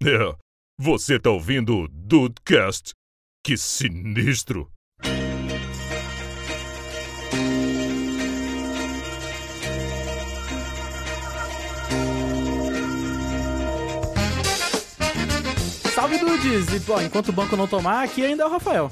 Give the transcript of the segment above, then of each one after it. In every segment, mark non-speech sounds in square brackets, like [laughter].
É, você tá ouvindo o Dudecast? Que sinistro! Salve Dudes! E, pô, enquanto o banco não tomar, aqui ainda é o Rafael.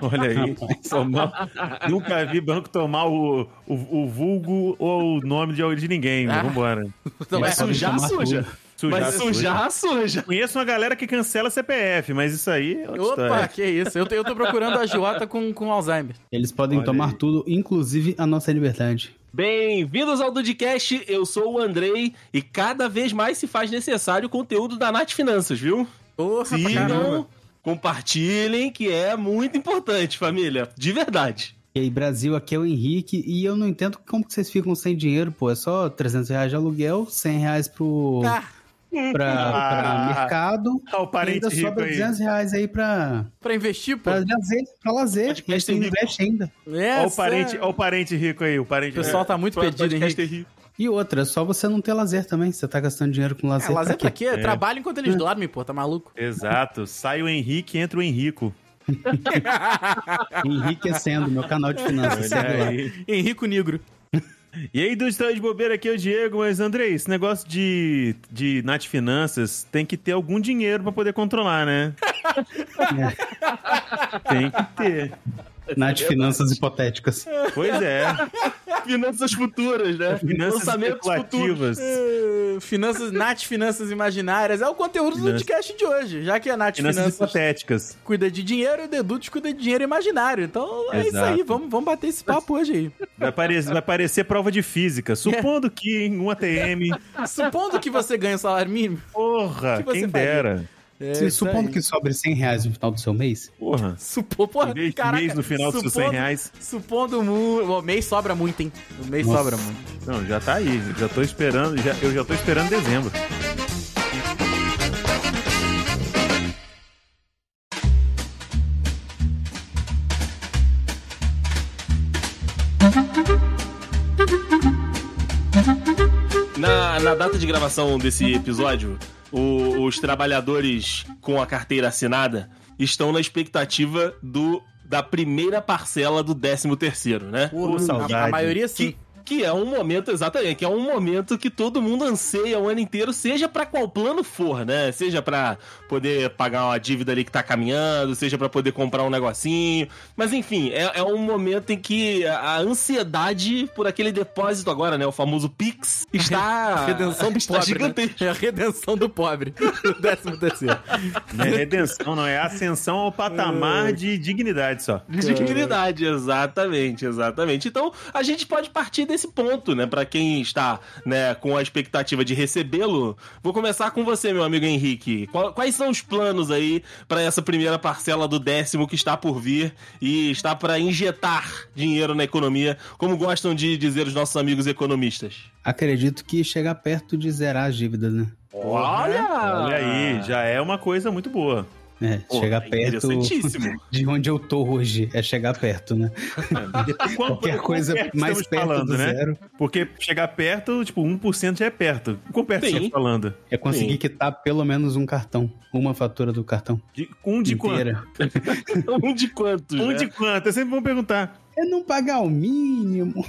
Olha aí, tomar- nunca vi banco tomar o, o, o vulgo ou o nome de, de ninguém. Ah. Vambora. Então, é, sujar, tomar suja. Sujar, Mas sujar, suja. Conheço uma galera que cancela CPF, mas isso aí é outra Opa, história. que isso. Eu tô, eu tô procurando a Jota com, com Alzheimer. Eles podem Olha tomar aí. tudo, inclusive a nossa liberdade. Bem-vindos ao Dudcast, eu sou o Andrei e cada vez mais se faz necessário o conteúdo da Nath Finanças, viu? Porra, caramba. Então, compartilhem que é muito importante, família, de verdade. E aí, Brasil, aqui é o Henrique, e eu não entendo como que vocês ficam sem dinheiro, pô. É só 300 reais de aluguel, 100 reais pro, Ah, pra, pra Ah. mercado, Ah, o parente ainda rico sobra aí. 200 reais aí pra, pra investir, pô. pra lazer. Pra lazer. E você rico. investe ainda. É, Olha o parente, ó o parente rico aí, o parente O pessoal tá muito Henrique. Henrique. E outra, é só você não ter lazer também. Você tá gastando dinheiro com lazer, É, lazer pra pra quê? Trabalho enquanto eles dormem, pô, tá maluco? Exato. Sai o Henrique, entra o Henrico. [laughs] Enriquecendo meu canal de finanças. Olha. Henrico Negro. E aí, do Estado de Bobeira, aqui é o Diego, mas Andrei, esse negócio de, de Nath Finanças tem que ter algum dinheiro pra poder controlar, né? [laughs] tem que ter. Nath Finanças Hipotéticas. Pois é. [laughs] Finanças futuras, né? Finanças Lançamentos futuros. É, Finanças, Nath Finanças Imaginárias. É o conteúdo do Finanças- podcast de hoje. Já que a Nath Finanças Finanças hipotéticas. cuida de dinheiro e o Dedut cuida de dinheiro imaginário. Então é isso Exato. aí. Vamos, vamos bater esse papo hoje aí. Vai parecer, vai parecer prova de física. Supondo [laughs] que em um ATM. Supondo que você ganha o salário mínimo. Porra, que quem faria? dera. É supondo aí. que sobre 100 reais no final do seu mês, Porra. Supô, porra, de caraca, mês no final dos seus 100 supondo- reais. Supondo mu... O mês sobra muito, hein? O mês Nossa. sobra muito. Não, já tá aí. Já tô esperando. Já, eu já tô esperando dezembro. Na, na data de gravação desse episódio, o- os trabalhadores com a carteira assinada estão na expectativa do da primeira parcela do 13 terceiro, né? Porra, saudade. a, a maioria sim. Que, que é um momento, exatamente, que é um momento que todo mundo anseia o ano inteiro, seja pra qual plano for, né? Seja pra poder pagar uma dívida ali que tá caminhando, seja pra poder comprar um negocinho. Mas enfim, é, é um momento em que a ansiedade por aquele depósito agora, né? O famoso Pix, está, [laughs] A redenção do [laughs] está pobre. gigantesca. Né? É a redenção do pobre. [laughs] O décimo terceiro. Não é redenção, não. É ascensão ao patamar de dignidade só. De dignidade, exatamente, exatamente. Então, a gente pode partir desse ponto, né? Pra quem está, né, com a expectativa de recebê-lo. Vou começar com você, meu amigo Henrique. Quais são os planos aí pra essa primeira parcela do décimo que está por vir e está pra injetar dinheiro na economia, como gostam de dizer os nossos amigos economistas? acredito que chegar perto de zerar as dívidas, né? Olha! Olha aí, já é uma coisa muito boa. É, Pô, chegar é perto [laughs] de onde eu tô hoje. É chegar perto, né? [laughs] Quanto- Qualquer coisa perto mais perto falando, do né? zero Porque chegar perto, tipo, 1% já é perto. Quão perto Sim. estamos falando? é conseguir Sim. quitar pelo menos um cartão. Uma fatura do cartão. De, um de quanto? inteira. [laughs] um de quantos? Um né? de quanto? Eu sempre vou perguntar. É não pagar o mínimo.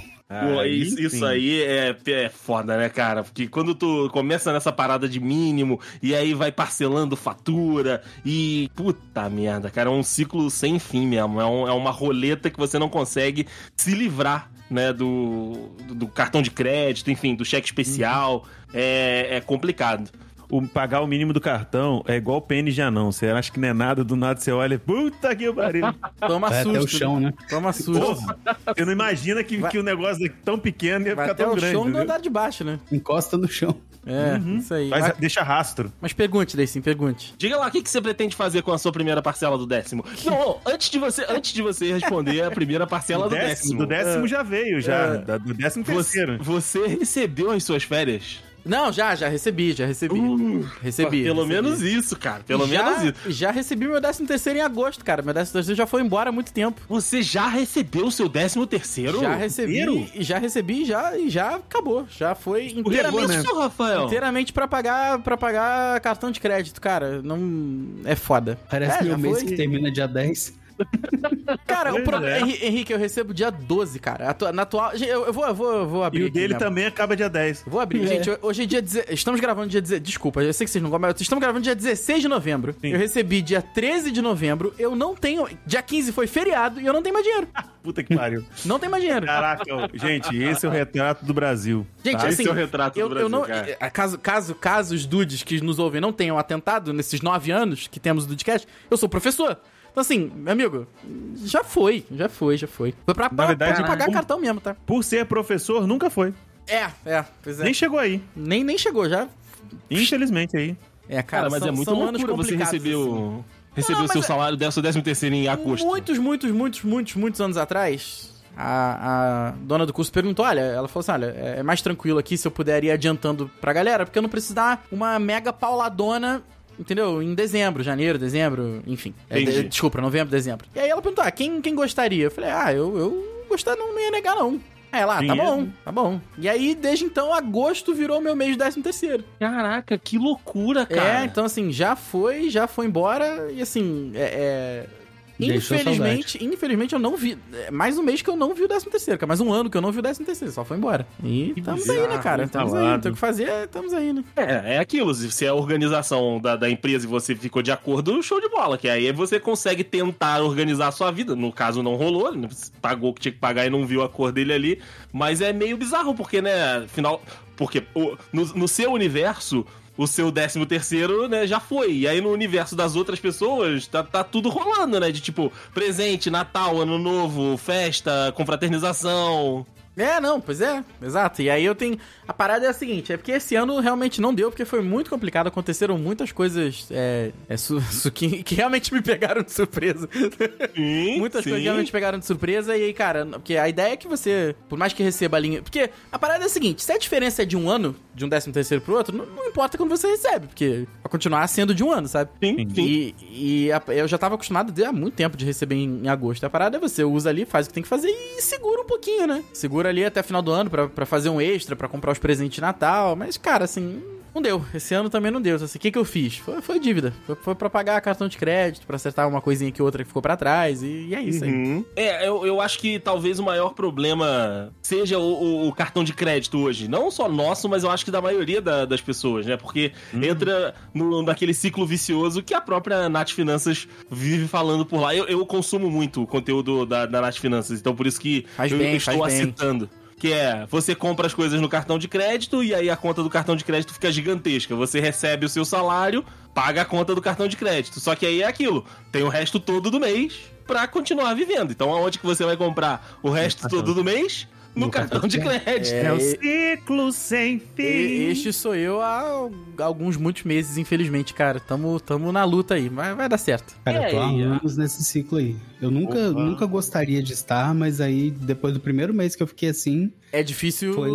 Aí isso, isso aí é, é foda, né, cara? Porque quando tu começa nessa parada de mínimo e aí vai parcelando fatura e. Puta merda, cara, é um ciclo sem fim mesmo. É, um- é uma roleta que você não consegue se livrar, né? Do, do, cartão de crédito, enfim, do cheque especial. É, é complicado. O pagar o mínimo do cartão é igual pênis de anão. Você acha que não é nada, do nada você olha, puta que pariu. Toma Vai susto. até o chão, né? Toma susto. Você não imagina que, Vai- que o negócio é tão pequeno ia Vai ficar até tão o grande. chão do entendeu? andar de baixo, né? Encosta no chão. É, Uhum. isso aí. Mas, deixa rastro. mas pergunte, Deicin, pergunte. Diga lá, o que, que você pretende fazer com a sua primeira parcela do décimo? Não, antes de você, antes de você responder a primeira parcela do décimo. do décimo já veio, já. É. da- Do décimo Você, terceiro. você recebeu as suas férias? Não, já, já recebi, já recebi. Uh, recebi. Pelo recebi. menos isso, cara. Pelo já, menos isso. Já recebi meu 13 terceiro em agosto, cara. Meu 13 terceiro já foi embora há muito tempo. Você já recebeu o seu décimo terceiro? Já recebi, Inteiro? e já recebi já, e já acabou. Já foi O inteiramente, recurso, Rafael? inteiramente pra pagar para pagar cartão de crédito, cara. Não é foda. Parece é, meu mês foi. que termina dia 10. Cara, o é. Henri- Henrique, eu recebo dia 12, cara. Na atual, eu, eu vou eu vou eu vou abrir E o aqui dele mesmo. também acaba dia 10. Vou abrir. Gente, hoje é dia. deze- Estamos gravando dia. deze- Desculpa, eu sei que vocês não gostam, mas estamos gravando dia 16 de novembro. Sim. Eu recebi dia 13 de novembro. Eu não tenho. Dia 15 foi feriado e eu não tenho mais dinheiro. [laughs] Puta que pariu. Não tenho mais dinheiro. Caraca, gente, esse é o retrato do Brasil. Gente, tá? assim, Esse é o retrato do eu, Brasil, eu não, cara. eh, caso, caso, caso os dudes que nos ouvem não tenham atentado nesses nove anos que temos o Dudecast, eu sou professor. Então, assim, meu amigo, já foi, já foi, já foi. Foi pra, pra, verdade, pra pagar como- cartão mesmo, tá? Por ser professor, nunca foi. É, é, pois é. Nem chegou aí. Nem, nem chegou, já. Infelizmente aí. É, cara, Cara, mas são, é muito loucura você complicados, receber assim. o... Receber Não, o seu é- salário, seu décimo terceiro em agosto. Muitos, muitos, muitos, muitos, muitos, muitos anos atrás, a, a dona do curso perguntou: olha, ela falou assim: olha, é é mais tranquilo aqui se eu puder ir adiantando pra galera, porque eu não preciso dar uma mega pauladona. Entendeu? Em dezembro, janeiro, dezembro, enfim. É, de- desculpa, novembro, dezembro. E aí ela perguntou: ah, quem, quem gostaria? Eu falei: ah, eu, eu gostar não, não ia negar, não. Aí ela, ah, tá bom, tá bom. E aí, desde então, agosto virou meu mês de décimo terceiro. Caraca, que loucura, cara. É, então assim, já foi, já foi embora e assim, é. é, Deixou Infelizmente, infelizmente eu não vi. É mais um mês que eu não vi o 13 terceiro, cara. Mais um ano que eu não vi o 13 terceiro, só foi embora. E estamos aí, né, cara? Estamos aí, não tem o que fazer, estamos aí, né? É, é aquilo. Se é a organização da, da empresa e você ficou de acordo, show de bola. Que aí você consegue tentar organizar a sua vida. No caso, não rolou, né? pagou o que tinha que pagar e não viu a cor dele ali. Mas é meio bizarro, porque, né, afinal. Porque o- no, no seu universo. O seu décimo terceiro, né, já foi. E aí no universo das outras pessoas, tá, tá tudo rolando, né? De tipo, presente, Natal, Ano Novo, festa, confraternização. É, não, pois é, exato. E aí eu tenho. A parada é a seguinte: é porque esse ano realmente não deu, porque foi muito complicado. Aconteceram muitas coisas é, é, su- [laughs] su- que, que realmente me pegaram de surpresa. Sim, Muitas sim. coisas realmente pegaram de surpresa. E aí, cara, porque a ideia é que você, por mais que receba a linha. Porque a parada é a seguinte: se a diferença é de um ano, de um décimo terceiro pro outro, não, não importa quando você recebe, porque vai continuar sendo de um ano, sabe? Sim, sim. E, e a- eu já tava acostumado há muito tempo de receber em, em agosto. A parada é você usa ali, faz o que tem que fazer e segura um pouquinho, né? Segura ali até final do ano pra fazer um extra, pra comprar os presentes de Natal. Mas, cara, assim, não deu. Esse ano também não deu. Assim, o que, que eu fiz? Foi, foi dívida. Foi, foi pra pagar cartão de crédito, pra acertar uma coisinha que outra que ficou pra trás. E, e é isso aí. Uhum. É, eu, eu acho que talvez o maior problema seja o, o- o cartão de crédito hoje. Não só nosso, mas eu acho que da maioria da- das pessoas, né? Porque entra no, naquele ciclo vicioso que a própria Nath Finanças vive falando por lá. Eu, eu consumo muito o conteúdo da, da Nath Finanças, então por isso que Faz eu, bem, eu estou faz bem. Que é, você compra as coisas no cartão de crédito e aí a conta do cartão de crédito fica gigantesca. Você recebe o seu salário, paga a conta do cartão de crédito. Só que aí é aquilo, tem o resto todo do mês pra continuar vivendo. Então aonde que você vai comprar o resto todo do mês? No, No cartão, cartão de crédito. É, É o ciclo sem fim. Este sou eu há alguns, muitos meses, infelizmente, cara. Tamo, tamo na luta aí, mas vai dar certo. Cara, eu tô há É, anos nesse ciclo aí. Eu nunca, Opa. nunca gostaria de estar, mas aí, depois do primeiro mês que eu fiquei assim, É difícil Foi-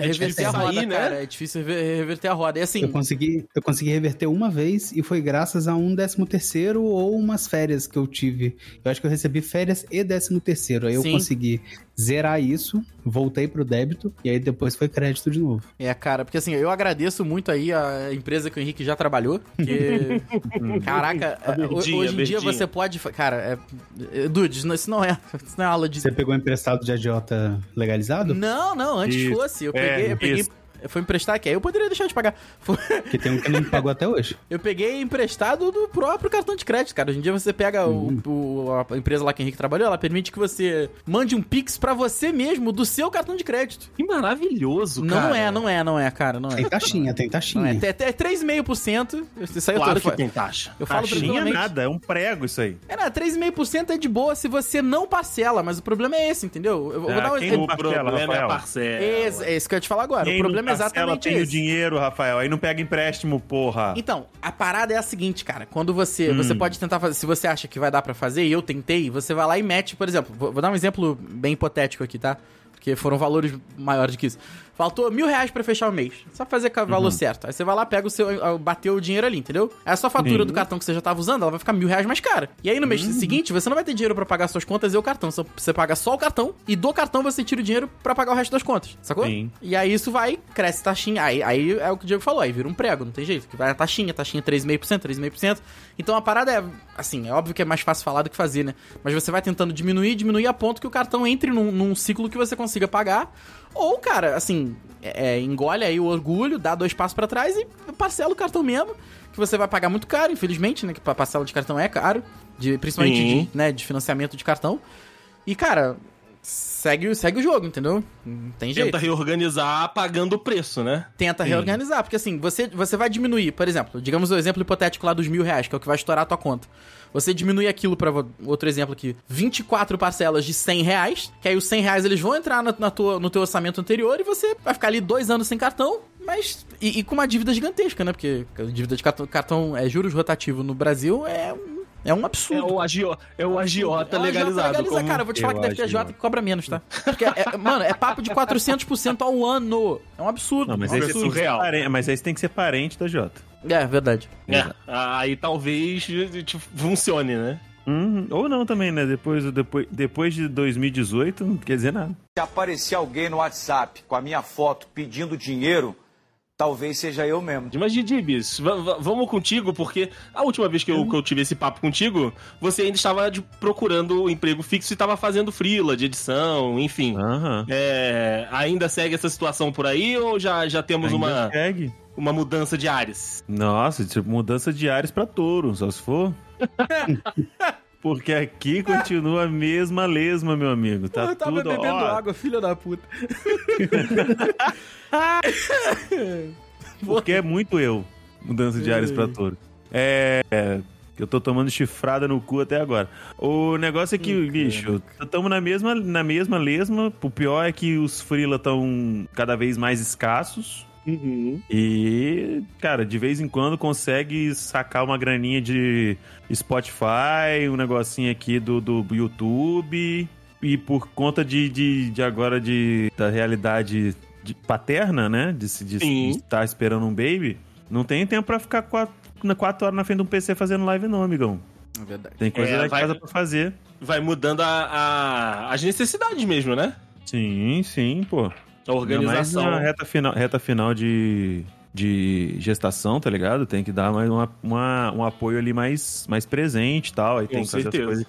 reverter difícil a roda, sair, né? cara. É difícil rever- reverter a roda. E assim, eu consegui, eu consegui reverter uma vez e foi graças a um décimo terceiro ou umas férias que eu tive. Eu acho que eu recebi férias e décimo terceiro. Aí eu Sim. consegui zerar isso, voltei pro débito e aí depois foi crédito de novo. é, cara, porque assim, eu agradeço muito aí a empresa que o Henrique já trabalhou. Porque, [laughs] caraca, verdinha, hoje em dia você pode. Cara, é, é, Dude, isso não- é, isso não é aula de. Você pegou emprestado de agiota legalizado? Não, não, antes Isso. fosse. Eu É, peguei, eu peguei. Foi emprestar aqui, aí eu poderia deixar de pagar. Foi- Que tem um que não me pagou até hoje. [laughs] Eu peguei emprestado do próprio cartão de crédito, cara. Hoje em dia você pega o- o, a empresa lá que o Henrique trabalhou, ela permite que você mande um Pix pra você mesmo do seu cartão de crédito. Que maravilhoso, Não cara. é, não é, não é, cara, não é. Tem taxinha, tem Não taxinha. é, é, é 3,5%. Isso aí eu tô Claro eu, que tem taxa. eu falo Taxinha tranquilamente. nada, é um prego isso aí. É, não, 3,5% é de boa se você não parcela, mas o problema é esse, entendeu? Eu vou Ah, dar um quem exemplo. O problema é parcela. É, é isso que eu ia te falar agora. Quem o problema parcela exatamente tem o dinheiro, Rafael. Aí não pega empréstimo, porra. Então, a parada é a seguinte, cara. Quando você. Hum. Você pode tentar fazer. Se você acha que vai dar pra fazer, e eu tentei, você vai lá e mete, por exemplo. Vou, vou dar um exemplo bem hipotético aqui, tá? Porque foram valores maiores que isso. Faltou mil reais pra fechar o mês. Só fazer com o valor certo. Aí você vai lá, pega o seu. Bateu o dinheiro ali, entendeu? Aí a sua fatura do cartão que você já tava usando, ela vai ficar mil reais mais cara. E aí no mês seguinte, você não vai ter dinheiro pra pagar suas contas e o cartão. Você paga só o cartão e do cartão você tira o dinheiro pra pagar o resto das contas. Sacou? Sim. E aí isso vai, cresce taxinha. Aí, aí é o que o Diego falou, aí vira um prego, não tem jeito. Que vai a taxinha, taxinha 3,5%, 3,5%. Então a parada é, assim, é óbvio que é mais fácil falar do que fazer, né? Mas você vai tentando diminuir, diminuir a ponto que o cartão entre num, num ciclo que você consiga pagar. Ou, cara, assim, é, é, engole aí o orgulho, dá dois passos pra trás e parcela o cartão mesmo. Que você vai pagar muito caro, infelizmente, né? Que a parcela de cartão é caro. De, principalmente Sim. de, né, de financiamento de cartão. E, cara, segue, o- segue o jogo, entendeu? Não tem jeito Tenta reorganizar pagando o preço, né? tenta reorganizar. Porque assim, você, você vai diminuir, por exemplo, digamos o exemplo hipotético lá dos mil reais, que é o que vai estourar a tua conta. Você diminui aquilo vo- outro exemplo aqui, 24 parcelas de 100 reais, que aí os 100 reais eles vão entrar na, na tua, no teu orçamento anterior e você vai ficar ali dois anos sem cartão, mas. E, e com uma dívida gigantesca, né? Porque dívida de cartão, cartão é juros rotativo no Brasil é é um É absurdo. o, agio, é o agiota É legalizado. agiota legaliza, como- cara, eu vou te falar Eu que deve ter agiota que cobra menos, tá? Porque, é- mano, é papo de 400% ao ano. É um absurdo. Não, mas É um aí, você tem que ser surreal. parente, mas aí você tem que ser parente da Jota. É, verdade. É, aí talvez tipo, funcione, né? Uhum. Ou não também, né? Depois, depois, depois de 2018, não quer dizer nada. Se aparecer alguém no WhatsApp com a minha foto pedindo dinheiro, talvez seja eu mesmo. Mas Didibis, va- va- vamos contigo, porque a última vez que eu, que eu tive esse papo contigo, você ainda estava de- procurando um emprego fixo e estava fazendo freela de edição, enfim. É, ainda segue essa situação por aí ou já, já temos Ainda uma, segue. uma mudança de ares? Nossa, tipo, mudança de ares pra touro, só se for. [laughs] Porque aqui [laughs] continua a mesma lesma, meu amigo. Tá eu tava tudo, bebendo ó, água, filha da puta. [laughs] Porque é muito eu. Mudança de ares pra touro. É. é, Eu tô tomando chifrada no cu até agora. O negócio é que, bicho, estamos na mesma, na mesma lesma. O pior é que os freela estão cada vez mais escassos. E, cara, de vez em quando consegue sacar uma graninha de Spotify, um negocinho aqui do, do YouTube. E por conta de, de, de agora de, da realidade de- paterna, né? De, se- de, de estar esperando um baby, não tem tempo pra ficar quatro, na- quatro horas na frente de um PC fazendo live, não, amigão. É verdade. Tem coisa É, lá em vai- casa pra fazer. Vai mudando a, a- as necessidades mesmo, né? Sim, sim, pô. A organização. Ainda mais na reta final, reta final de, de gestação, tá ligado? Tem que dar mais uma, uma- um apoio ali mais, mais presente e tal. Aí tem Com que fazer as coisas.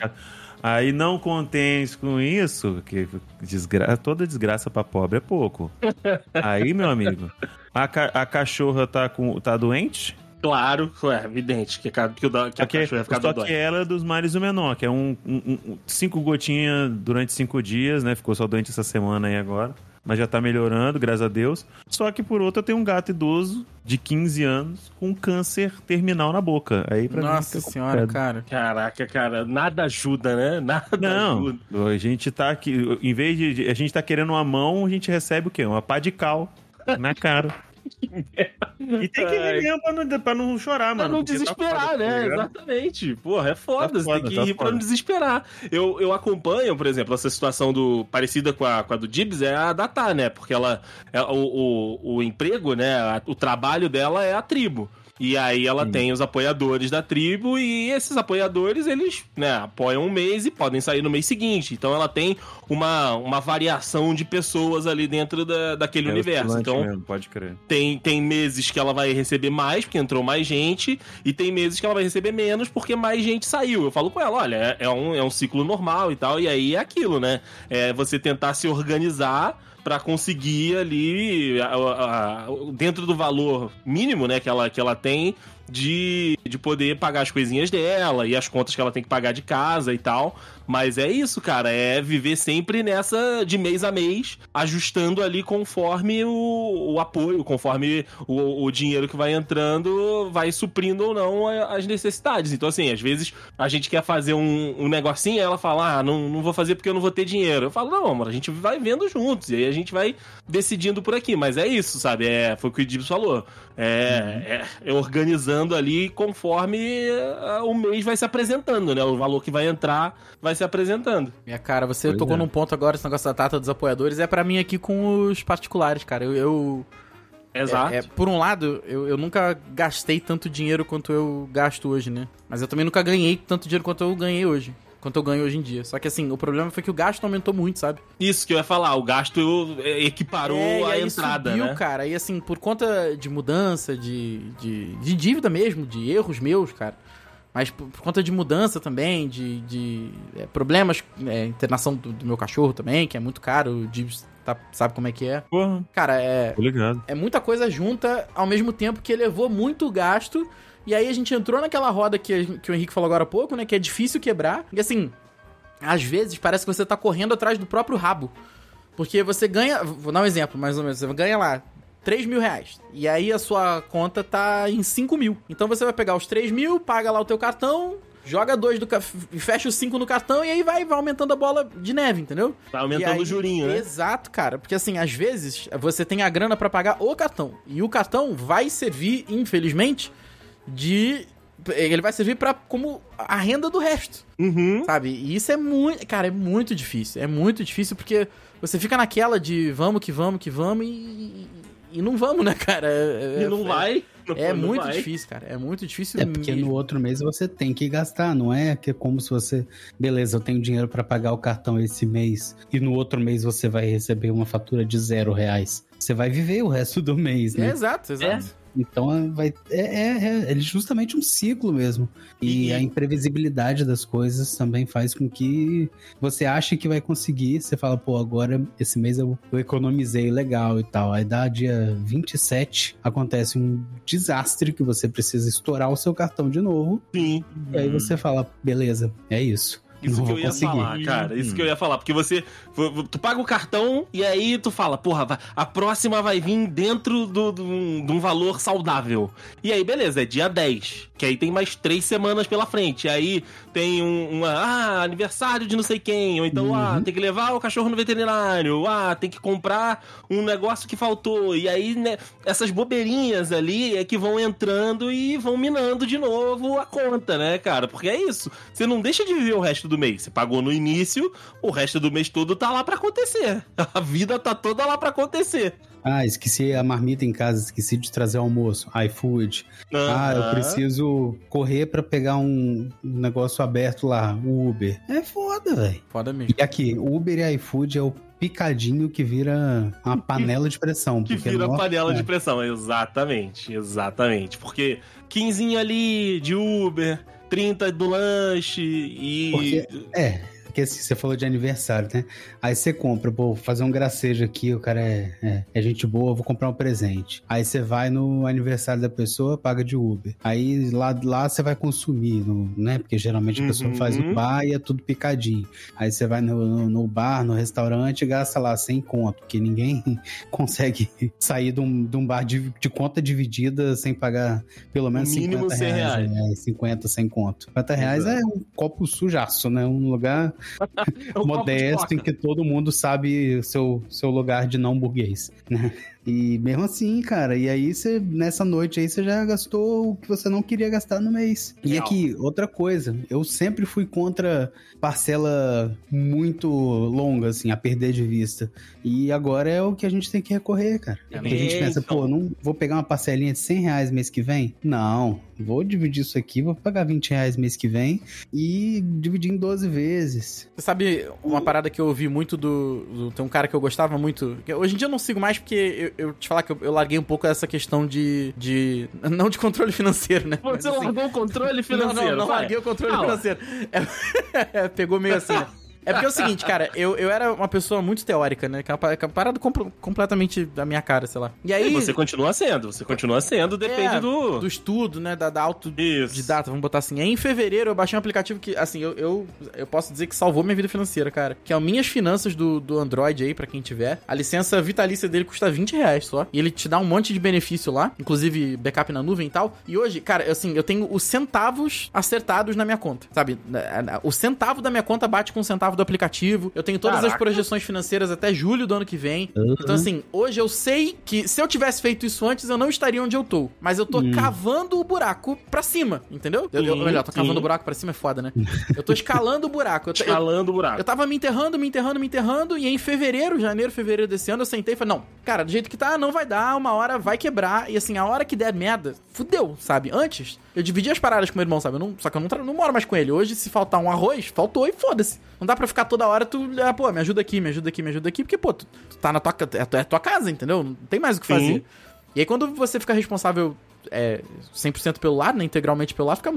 Aí não contentes com isso, que desgra... toda desgraça pra pobre é pouco. [laughs] Aí, meu amigo, a, ca- a cachorra tá, com... tá doente? Claro, é evidente que, a que, o da- que a que, cachorra ia ficar só que ela é dos males o menor, que é um, um- um- cinco gotinhas durante cinco dias, né? Ficou só doente essa semana aí agora. Mas já tá melhorando, graças a Deus. Só que por outro eu tenho um gato idoso de 15 anos com câncer terminal na boca. Aí pra Nossa mim senhora, complicado. cara. Caraca, cara, nada ajuda, né? [laughs] Nada Não, ajuda. a gente tá aqui. Em vez de. de- A gente tá querendo uma mão, a gente recebe o quê? Uma pá de cal na cara. E tem que rir mesmo pra não, pra não chorar, Pra mano. não porque tá desesperar, foda, tá né? ligado? Exatamente. Porra, é foda. Tá você foda, tem que tá ir pra foda. não desesperar. Eu, eu acompanho, por exemplo, essa situação do parecida com a, com a do Dibs é a da Tá, né? Porque ela. é, o, o, o emprego, né? o trabalho dela é a tribo. E aí ela tem os apoiadores da tribo e esses apoiadores, eles, né, apoiam um mês e podem sair no mês seguinte. Então ela tem uma, uma variação de pessoas ali dentro da, daquele É universo. Então, mesmo, pode crer. tem, tem meses que ela vai receber mais, porque entrou mais gente, e tem meses que ela vai receber menos, porque mais gente saiu. Eu falo com ela, olha, é, é um, é um ciclo normal e tal, e aí é aquilo, né? É você tentar se organizar pra conseguir ali, a- a- a- dentro do valor mínimo, né, que ela, que ela tem, de, de poder pagar as coisinhas dela e as contas que ela tem que pagar de casa e tal. Mas é isso, cara, é viver sempre nessa de mês a mês, ajustando ali conforme o, o apoio, conforme o, o dinheiro que vai entrando vai suprindo ou não as necessidades. Então, assim, às vezes a gente quer fazer um, um negocinho e ela fala, ah, não, não vou fazer porque eu não vou ter dinheiro. Eu falo, não, amor, a gente vai vendo juntos e aí a gente vai decidindo por aqui. Mas é isso, sabe? É, foi o que o Dibs falou. É, é, é organizando ali conforme eh, o mês vai se apresentando, né? O valor que vai entrar vai se apresentando. Minha cara, você Pois tocou é. num ponto agora, esse negócio da data dos apoiadores, é pra mim aqui com os particulares, cara. Eu. eu- Exato. é- é, por um lado, eu, eu nunca gastei tanto dinheiro quanto eu gasto hoje, né? Mas eu também nunca ganhei tanto dinheiro quanto eu ganhei hoje. Quanto eu ganho hoje em dia. Só que assim, o problema foi que o gasto aumentou muito, sabe? Isso que eu ia falar, o gasto equiparou É, a entrada, subiu, né? cara. E assim, por conta de mudança, de, de, de dívida mesmo, de erros meus, cara. Mas por, por conta de mudança também, de, de é, problemas, é, internação do, do meu cachorro também, que é muito caro, Dibs tá- sabe como é que é. Porra, Cara, é, é muita coisa junta ao mesmo tempo que elevou muito o gasto. E aí a gente entrou naquela roda que, que o Henrique falou agora há pouco, né? Que é difícil quebrar. E assim, às vezes parece que você tá correndo atrás do próprio rabo. Porque você ganha. Vou dar um exemplo, mais ou menos. Você ganha lá 3 mil reais. E aí a sua conta tá em 5 mil. Então você vai pegar os 3 mil, paga lá o teu cartão. Joga dois do e fecha os cinco no cartão e aí vai, vai aumentando a bola de neve, entendeu? Tá aumentando aí- o jurinho, né? Exato, cara. Porque assim, às vezes você tem a grana pra pagar o cartão. E o cartão vai servir, infelizmente, de. Ele vai servir para como a renda do resto, Uhum. sabe? E isso é muito. Cara, é muito difícil. É muito difícil porque você fica naquela de vamos que vamos que vamos e. E não vamos, né, cara? É, E não é- vai. não- É não muito vai. difícil, cara. É muito difícil É porque mesmo. no outro mês você tem que gastar, não é que é como se você, beleza, eu tenho dinheiro pra pagar o cartão esse mês e no outro mês você vai receber uma fatura de zero reais. Você vai viver o resto do mês, É, né? exato, exato. Então vai é, é, é justamente um ciclo mesmo. E, a imprevisibilidade das coisas também faz com que você ache que vai conseguir. Você fala, pô, agora esse mês eu, eu economizei legal e tal. Aí dá dia 27, acontece um desastre que você precisa estourar o seu cartão de novo. Sim. E aí você fala, beleza, é isso. Isso Não que eu ia conseguir. falar, cara. Isso que eu ia falar. Porque você. Tu paga o cartão e aí tu fala, porra, a próxima vai vir dentro do, do- de um valor saudável. E aí, beleza, é dia 10. Que aí tem mais três semanas pela frente. Aí tem um, uma. Ah, aniversário de não sei quem. Ou então, Uhum. ah, tem que levar o cachorro no veterinário. Ah, tem que comprar um negócio que faltou. E aí, né, essas bobeirinhas ali é que vão entrando e vão minando de novo a conta, né, cara? Porque é isso. Você não deixa de viver o resto do mês. Você pagou no início, o resto do mês todo tá lá pra acontecer. [laughs] A vida tá toda lá pra acontecer. Ah, esqueci a marmita em casa, esqueci de trazer o almoço. iFood. Ah, eu preciso correr pra pegar um negócio aberto lá, o Uber. É foda, velho. Foda mesmo. E aqui, Uber e iFood é o picadinho que vira uma [laughs] panela de pressão. Que porque, vira nossa, panela é. de pressão. Exatamente, exatamente. Porque 15 ali de Uber, 30 do lanche e. Porque- É, porque assim, você falou de aniversário, né? Aí você compra, pô, vou fazer um gracejo aqui, o cara é, é, é gente boa, vou comprar um presente. Aí você vai no aniversário da pessoa, paga de Uber. Aí lá, lá você vai consumir, no, né? Porque geralmente a pessoa Uhum. faz o bar e é tudo picadinho. Aí você vai no, no, no bar, no restaurante e gasta lá 100 conto, porque ninguém [laughs] consegue sair de um, de um bar de, de conta dividida sem pagar pelo menos Mínimo 50 100 reais. reais. né? 50, 100 conto. 50 reais é um copo sujaço, né? Um lugar [laughs] Modesto em que todo mundo sabe seu, seu lugar de não burguês, né? E mesmo assim, cara, e aí você, nessa noite aí, você já gastou o que você não queria gastar no mês. E Real. aqui, outra coisa, eu sempre fui contra parcela muito longa, assim, a perder de vista. E agora é o que a gente tem que recorrer, cara. É Porque a gente pensa, pô, não vou pegar uma parcelinha de 100 reais mês que vem? Não, vou dividir isso aqui, vou pagar 20 reais mês que vem e dividir em 12 vezes. Você sabe uma parada que eu ouvi muito do, do- Tem um cara que eu gostava muito. que Hoje em dia eu não sigo mais porque eu, eu te falar que eu, eu larguei um pouco essa questão de. de [laughs] não de controle financeiro, né? Mas, Você assim, largou o controle [laughs] financeiro. Não, não, não larguei o controle Fala. financeiro. [laughs] É- pegou meio assim, né? É porque é o seguinte, cara, eu, eu era uma pessoa muito teórica, né? É é uma parada compl- completamente da minha cara, sei lá. E aí. Você continua sendo, você continua sendo, depende é, do... do estudo, né? Da, da auto Isso. de data, vamos botar assim. Aí em fevereiro eu baixei um aplicativo que, assim, eu, eu, eu posso dizer que salvou minha vida financeira, cara. Que é o Minhas Finanças do, do Android aí, pra quem tiver. A licença vitalícia dele custa 20 reais só. E ele te dá um monte de benefício lá, inclusive backup na nuvem e tal. E hoje, cara, assim, eu tenho os centavos acertados na minha conta, sabe? O centavo da minha conta bate com o centavo centavo do aplicativo. Eu tenho todas as Caraca. projeções financeiras até julho do ano que vem. Então, assim, hoje eu sei que se eu tivesse feito isso antes, eu não estaria onde eu tô. Mas eu tô cavando o buraco pra cima, entendeu? Eu, eu- melhor, tô cavando sim. o buraco pra cima é foda, né? Eu tô escalando o buraco. Eu, Escalando o buraco. eu tava me enterrando, me enterrando, me enterrando, e em fevereiro, janeiro, fevereiro desse ano, eu sentei e falei, não, cara, do jeito que tá, não vai dar, uma hora vai quebrar, e assim, a hora que der merda, fudeu, sabe? Antes, eu dividi as paradas com meu irmão, sabe? Eu não, só que eu não, não moro mais com ele. Hoje, se faltar um arroz, faltou e foda-se. Não dá pra ficar toda hora, tu, ah, pô, me ajuda aqui, me ajuda aqui, me ajuda aqui, porque, pô, tu, tu tá na tua, é, tua- é tua casa, entendeu? Não tem mais o que Sim. fazer. E aí, quando você fica responsável é, 100% pelo lado, né, integralmente pelo lado, fica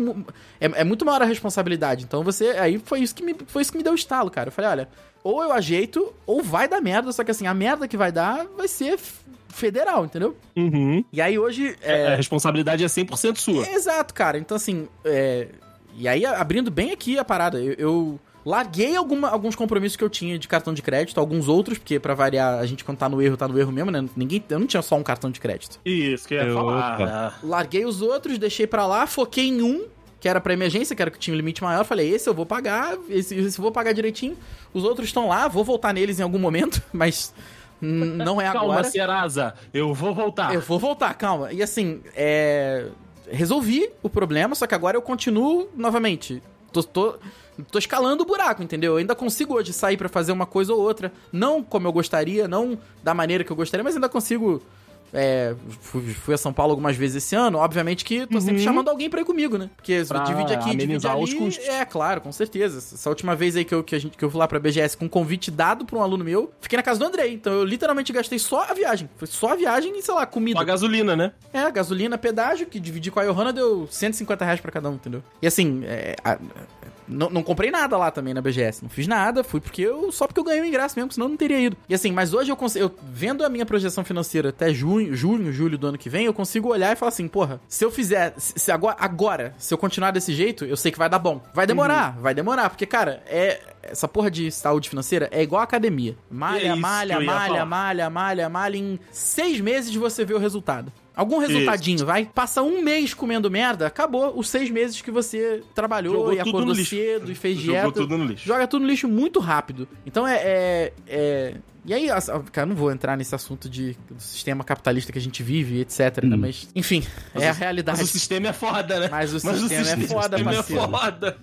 é, é muito maior a responsabilidade. Então você, aí foi isso que me, foi isso que me deu o estalo, cara. Eu falei, olha, ou eu ajeito, ou vai dar merda, só que assim, a merda que vai dar vai ser federal, entendeu? Uhum. E aí hoje, A responsabilidade é 100% sua. Exato, cara. Então, assim, é... e aí, abrindo bem aqui a parada, eu, eu larguei alguma- alguns compromissos que eu tinha de cartão de crédito, alguns outros, porque pra variar, a gente quando tá no erro, tá no erro mesmo, né? Ninguém, eu não tinha só um cartão de crédito. Isso, que eu ia falar. Larguei os outros, deixei pra lá, foquei em um, que era pra emergência, que era que tinha um limite maior. Falei, esse eu vou pagar, esse, esse eu vou pagar direitinho. Os outros estão lá, vou voltar neles em algum momento, [laughs] mas não é Calma, agora. Serasa, eu vou voltar. Eu vou voltar, calma. E assim, é. Resolvi o problema, só que agora eu continuo novamente. Tô, tô, tô escalando o buraco, entendeu? Eu ainda consigo hoje sair pra fazer uma coisa ou outra. Não como eu gostaria, não da maneira que eu gostaria, mas ainda consigo. É, fui, fui a São Paulo algumas vezes esse ano. Obviamente que tô sempre chamando alguém pra ir comigo, né? Porque Uhum. Pra divide aqui, divide ali. os custos. É, claro, com certeza. Essa última vez aí que eu, que, a gente, que eu fui lá pra BGS com um convite dado pra um aluno meu, fiquei na casa do Andrei. Então eu literalmente gastei só a viagem. Foi só a viagem e, sei lá, comida. Com a gasolina, né? É, gasolina, pedágio, que dividi com a Johanna deu 150 reais pra cada um, entendeu? E assim, é, a- não, não comprei nada lá também na BGS. Não fiz nada, fui porque eu. Só porque eu ganhei o ingresso mesmo, senão eu não teria ido. E assim, mas hoje eu consigo. Eu, vendo a minha projeção financeira até junho, junho, julho do ano que vem, eu consigo olhar e falar assim, porra, se eu fizer. Se, agora, agora, se eu continuar desse jeito, eu sei que vai dar bom. Vai demorar, vai demorar, porque, cara, é. Essa porra de saúde financeira é igual a academia. É Malha, isso malha, malha, falar. malha, malha, malha. Em seis meses você vê o resultado. Algum resultadinho, vai? Passa um mês comendo merda, acabou os seis meses que você trabalhou Jogou e acordou cedo e fez Jogou dieta. tudo no lixo. Joga tudo no lixo muito rápido. Então é. é, é- E aí, cara, não vou entrar nesse assunto de, do sistema capitalista que a gente vive, etc. né? Mas, enfim, é a realidade. Mas o sistema é foda, né? Mas o sistema é foda, sistema parceiro. é foda.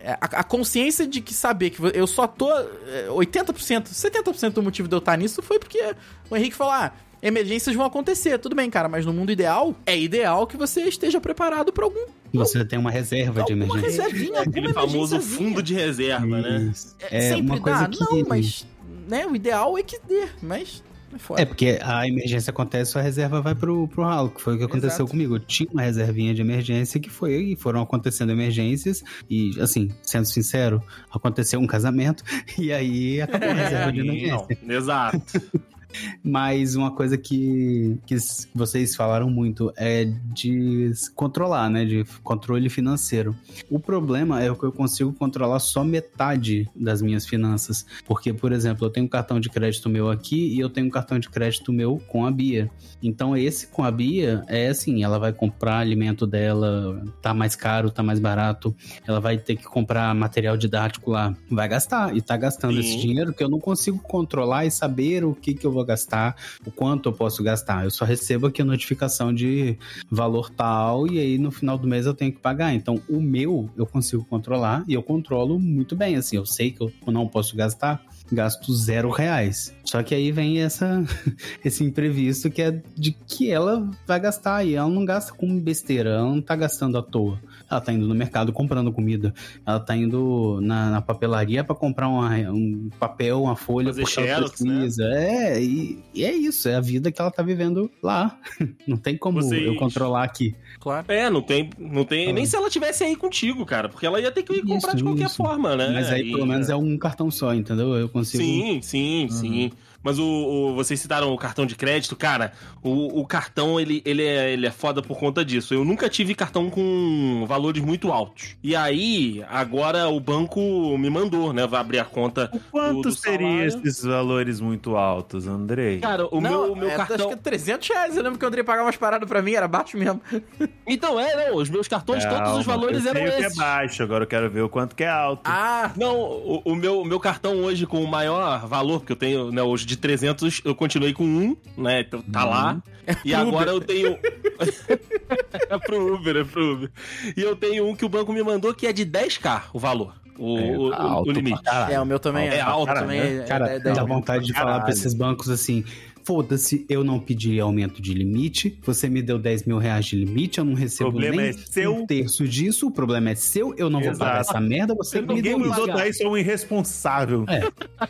É, a, a consciência de que saber que eu só tô é, 80%, 70% do motivo de eu estar nisso foi porque o Henrique falou: ah, emergências vão acontecer. Tudo bem, cara, mas no mundo ideal, é ideal que você esteja preparado pra algum. Você tem uma reserva de emergência. reservinha, Aquele famoso fundo de reserva, né? Isso. É, É sempre uma coisa dá? que... Não, mas. Né, o ideal é que dê, mas. É foda. É, porque a emergência acontece, a reserva vai pro, pro ralo, que foi o que aconteceu Exato. comigo. Eu tinha uma reservinha de emergência que foi, e foram acontecendo emergências, e assim, sendo sincero, aconteceu um casamento, [laughs] e aí acabou a reserva de emergência. Não, exato. [laughs] Mas uma coisa que, que vocês falaram muito é de controlar, né? De controle financeiro. O problema é que eu consigo controlar só metade das minhas finanças. Porque, por exemplo, eu tenho um cartão de crédito meu aqui e eu tenho um cartão de crédito meu com a Bia. Então, esse com a Bia é assim: ela vai comprar alimento dela, tá mais caro, tá mais barato. Ela vai ter que comprar material didático lá. Vai gastar. E tá gastando Sim. esse dinheiro que eu não consigo controlar e saber o que, que eu vou gastar, o quanto eu posso gastar. Eu só recebo aqui a notificação de valor tal e aí no final do mês eu tenho que pagar. Então o meu eu consigo controlar e eu controlo muito bem. Assim, eu sei que eu não posso gastar, gasto zero reais. Só que aí vem essa [laughs] esse imprevisto que é de que ela vai gastar e ela não gasta com besteira, ela não tá gastando à toa. Ela tá indo no mercado comprando comida, ela tá indo na, na papelaria para comprar uma- um papel, uma folha, Fazer porque ela xerox, né? precisa. É, e, e é isso, é a vida que ela tá vivendo lá. [laughs] Não tem como Vocês- eu controlar aqui. Claro. É, não tem, não tem. Ah. Nem se ela tivesse aí contigo, cara. Porque ela ia ter que ir comprar Isso, de qualquer isso. forma, né? Mas aí E- pelo menos é um cartão só, entendeu? Eu consigo. Sim, sim, sim. Mas o, o- vocês citaram o cartão de crédito, cara. O, o cartão ele, ele, é, ele é foda por conta disso. Eu nunca tive cartão com valores muito altos. E aí, agora o banco me mandou, né? Vai abrir a conta. O quanto do seria salário. esses valores muito altos, Andrei? Cara, o não, meu, o meu é, cartão. acho que 300 reais. Eu lembro que o André pagava umas paradas pra mim, era baixo mesmo. [laughs] Então, é, não. Os meus cartões, todos Calma, os valores eu eram sei o que esses. é baixo, agora eu quero ver o quanto que é alto. Ah, Não, o, o meu, meu cartão hoje com o maior valor, porque eu tenho, né, hoje de 300, eu continuei com um, né, então tá lá. E pro agora Uber. eu tenho... [laughs] é pro Uber, é pro Uber. E eu tenho um que o banco me mandou que é de 10k o valor, o, É, o- o- alto o limite. é, o meu também é, É alto, também né? é, Cara, é, é, dá é, vontade de falar pra esses bancos assim: foda-se, eu não pedi aumento de limite, você me deu 10 mil reais de limite, eu não recebo O problema nem é seu. um terço disso, o problema é seu, eu não vou Exato. pagar essa merda, você me Ninguém deu dar isso é um irresponsável. É.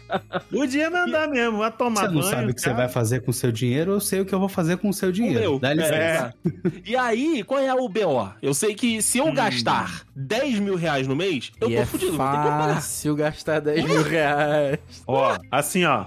[laughs] Podia mandar mesmo, vai tomar Você não banho. sabe o que você vai fazer com o seu dinheiro, eu sei o que eu vou fazer com o seu O dinheiro. meu. Dá licença. É. [laughs] E aí, qual é o BO? Eu sei que se eu gastar 10 mil reais no mês, eu e tô é fudido, vou fácil gastar 10 mil reais. Ó, assim, ó.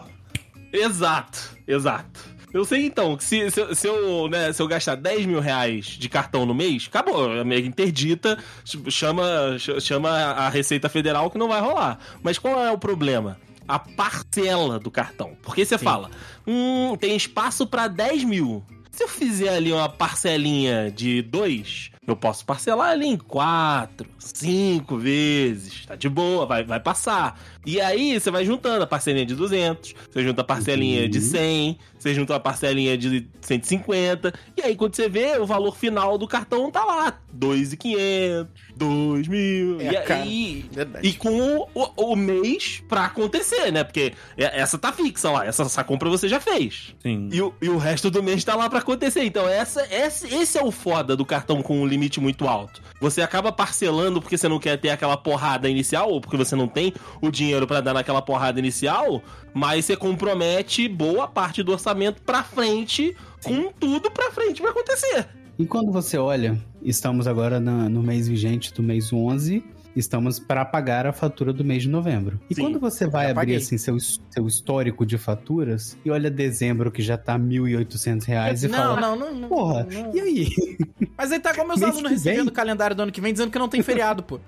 Exato, exato. Eu sei então que se, se, eu- se eu, né, se eu gastar 10 mil reais de cartão no mês, acabou. A minha interdita ch- chama, ch- chama a Receita Federal que não vai rolar. Mas qual é o problema? A parcela do cartão. Porque você fala, hum, tem espaço pra 10 mil. Se eu fizer ali uma parcelinha de 2, eu posso parcelar ali em 4, 5 vezes. Tá de boa, vai, vai passar. E aí você vai juntando a parcelinha de 200, você junta a parcelinha de 100, você junta a parcelinha de 150. E aí quando você vê, o valor final do cartão tá lá. 2.500, 2 mil. É, e cara, aí... verdade. E com o, o- mês pra acontecer, né? Porque é- essa tá fixa lá, essa, essa compra você já fez. Sim. E o, e o resto do mês tá lá pra acontecer. Então, essa, esse, esse é o foda do cartão com um limite muito alto. Você acaba parcelando porque você não quer ter aquela porrada inicial, ou porque você não tem o dinheiro pra dar naquela porrada inicial, mas você compromete boa parte do orçamento pra frente, com tudo pra frente pra acontecer. E quando você olha, estamos agora no mês vigente do mês 11, estamos para pagar a fatura do mês de novembro. E Sim, quando você vai abrir paguei. assim seu, seu histórico de faturas e olha dezembro que já tá 1.800 reais e não, fala, não, não, não. porra, não. e aí? Mas aí tá como meus alunos recebendo o calendário do ano que vem dizendo que não tem feriado, pô.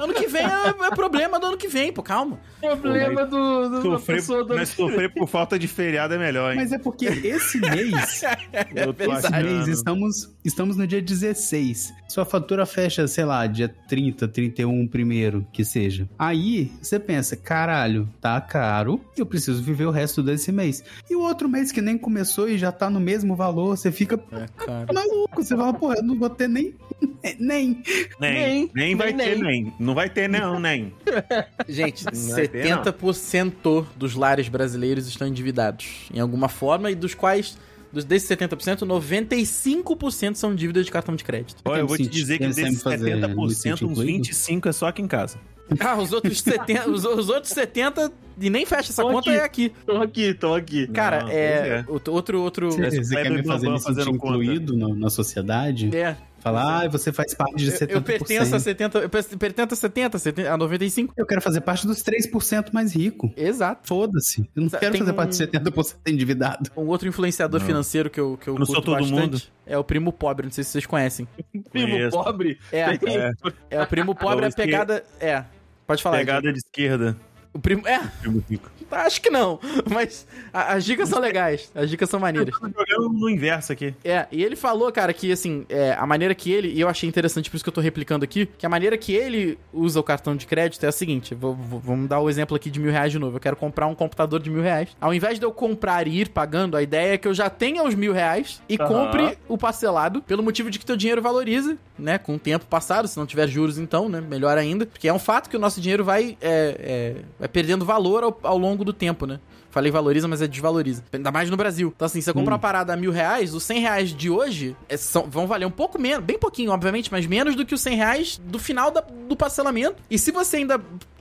Ano que vem é, é problema do ano que vem, pô, calma. Problema do, do, da Sofrer, pessoa do... mas sofrer por falta de feriado é melhor, hein? Mas é porque esse mês [laughs] Eu tô Esse mês estamos, estamos no dia 16. Sua fatura fecha, sei lá, dia 30, 31, primeiro, que seja. Aí você pensa, caralho, tá caro, eu preciso viver o resto desse mês. E o outro mês que nem começou e já tá no mesmo valor, você fica É, maluco. Você fala, porra, eu não vou ter nem. [laughs] Nem. Nem, nem, Nem, vai nem, ter, nem. Nem. Não vai ter, não, nem. [laughs] Gente, Não vai ter, não. 70% dos lares brasileiros estão endividados em alguma forma e dos quais, dos, desses 70%, 95% são dívidas de cartão de crédito. Olha, eu vou te dizer que desses sempre fazer, me 70%, sentir uns incluído. 25% é só aqui em casa. Ah, os outros 70, [laughs] os, os outros 70 e nem fecha essa Tô conta aqui. é aqui. Tô aqui, tô aqui. Cara, Não, é, o- outro outro Você, você quer me fazer me sentir incluído no- na sociedade? é, Falar, ah, você faz parte de eu, 70%. eu pertenço a 70, eu pertenço a 70, 70, a 95. Eu quero fazer parte dos 3% mais rico. Exato. Foda-se. Eu não Tem quero fazer um- parte de 70% endividado. Um outro influenciador Não. financeiro que eu, que eu Eu não sou todo bastante mundo. é o Primo Pobre, não sei se vocês conhecem. [laughs] Primo Conheço. pobre. É, Tem- É. é o Primo Pobre, a Esque- pegada... É, pode falar. Pegada de esquerda. O primo... É, Primo rico. acho que não, mas a- as dicas são legais, as dicas são maneiras. Tô jogando no inverso aqui. É, e ele falou, cara, que assim, é, a maneira que ele, e eu achei interessante, por isso que eu tô replicando aqui, que a maneira que ele usa o cartão de crédito é a seguinte: vou- vou- vamos dar o exemplo aqui de mil reais de novo. Eu quero comprar um computador de mil reais. Ao invés de eu comprar e ir pagando, a ideia é que eu já tenha os mil reais e Aham. compre o parcelado, pelo motivo de que teu dinheiro valoriza, né? Com o tempo passado, se não tiver juros, então, né? Melhor ainda. Porque é um fato que o nosso dinheiro vai, é, é, vai perdendo valor ao, ao longo do tempo, né? Falei valoriza, mas é desvaloriza. Ainda mais no Brasil. Então, assim, você compra uma parada a mil reais, os 100 reais de hoje é, são- vão valer um pouco menos, bem pouquinho, obviamente, mas menos do que os 100 reais do final da- do parcelamento. E se você ainda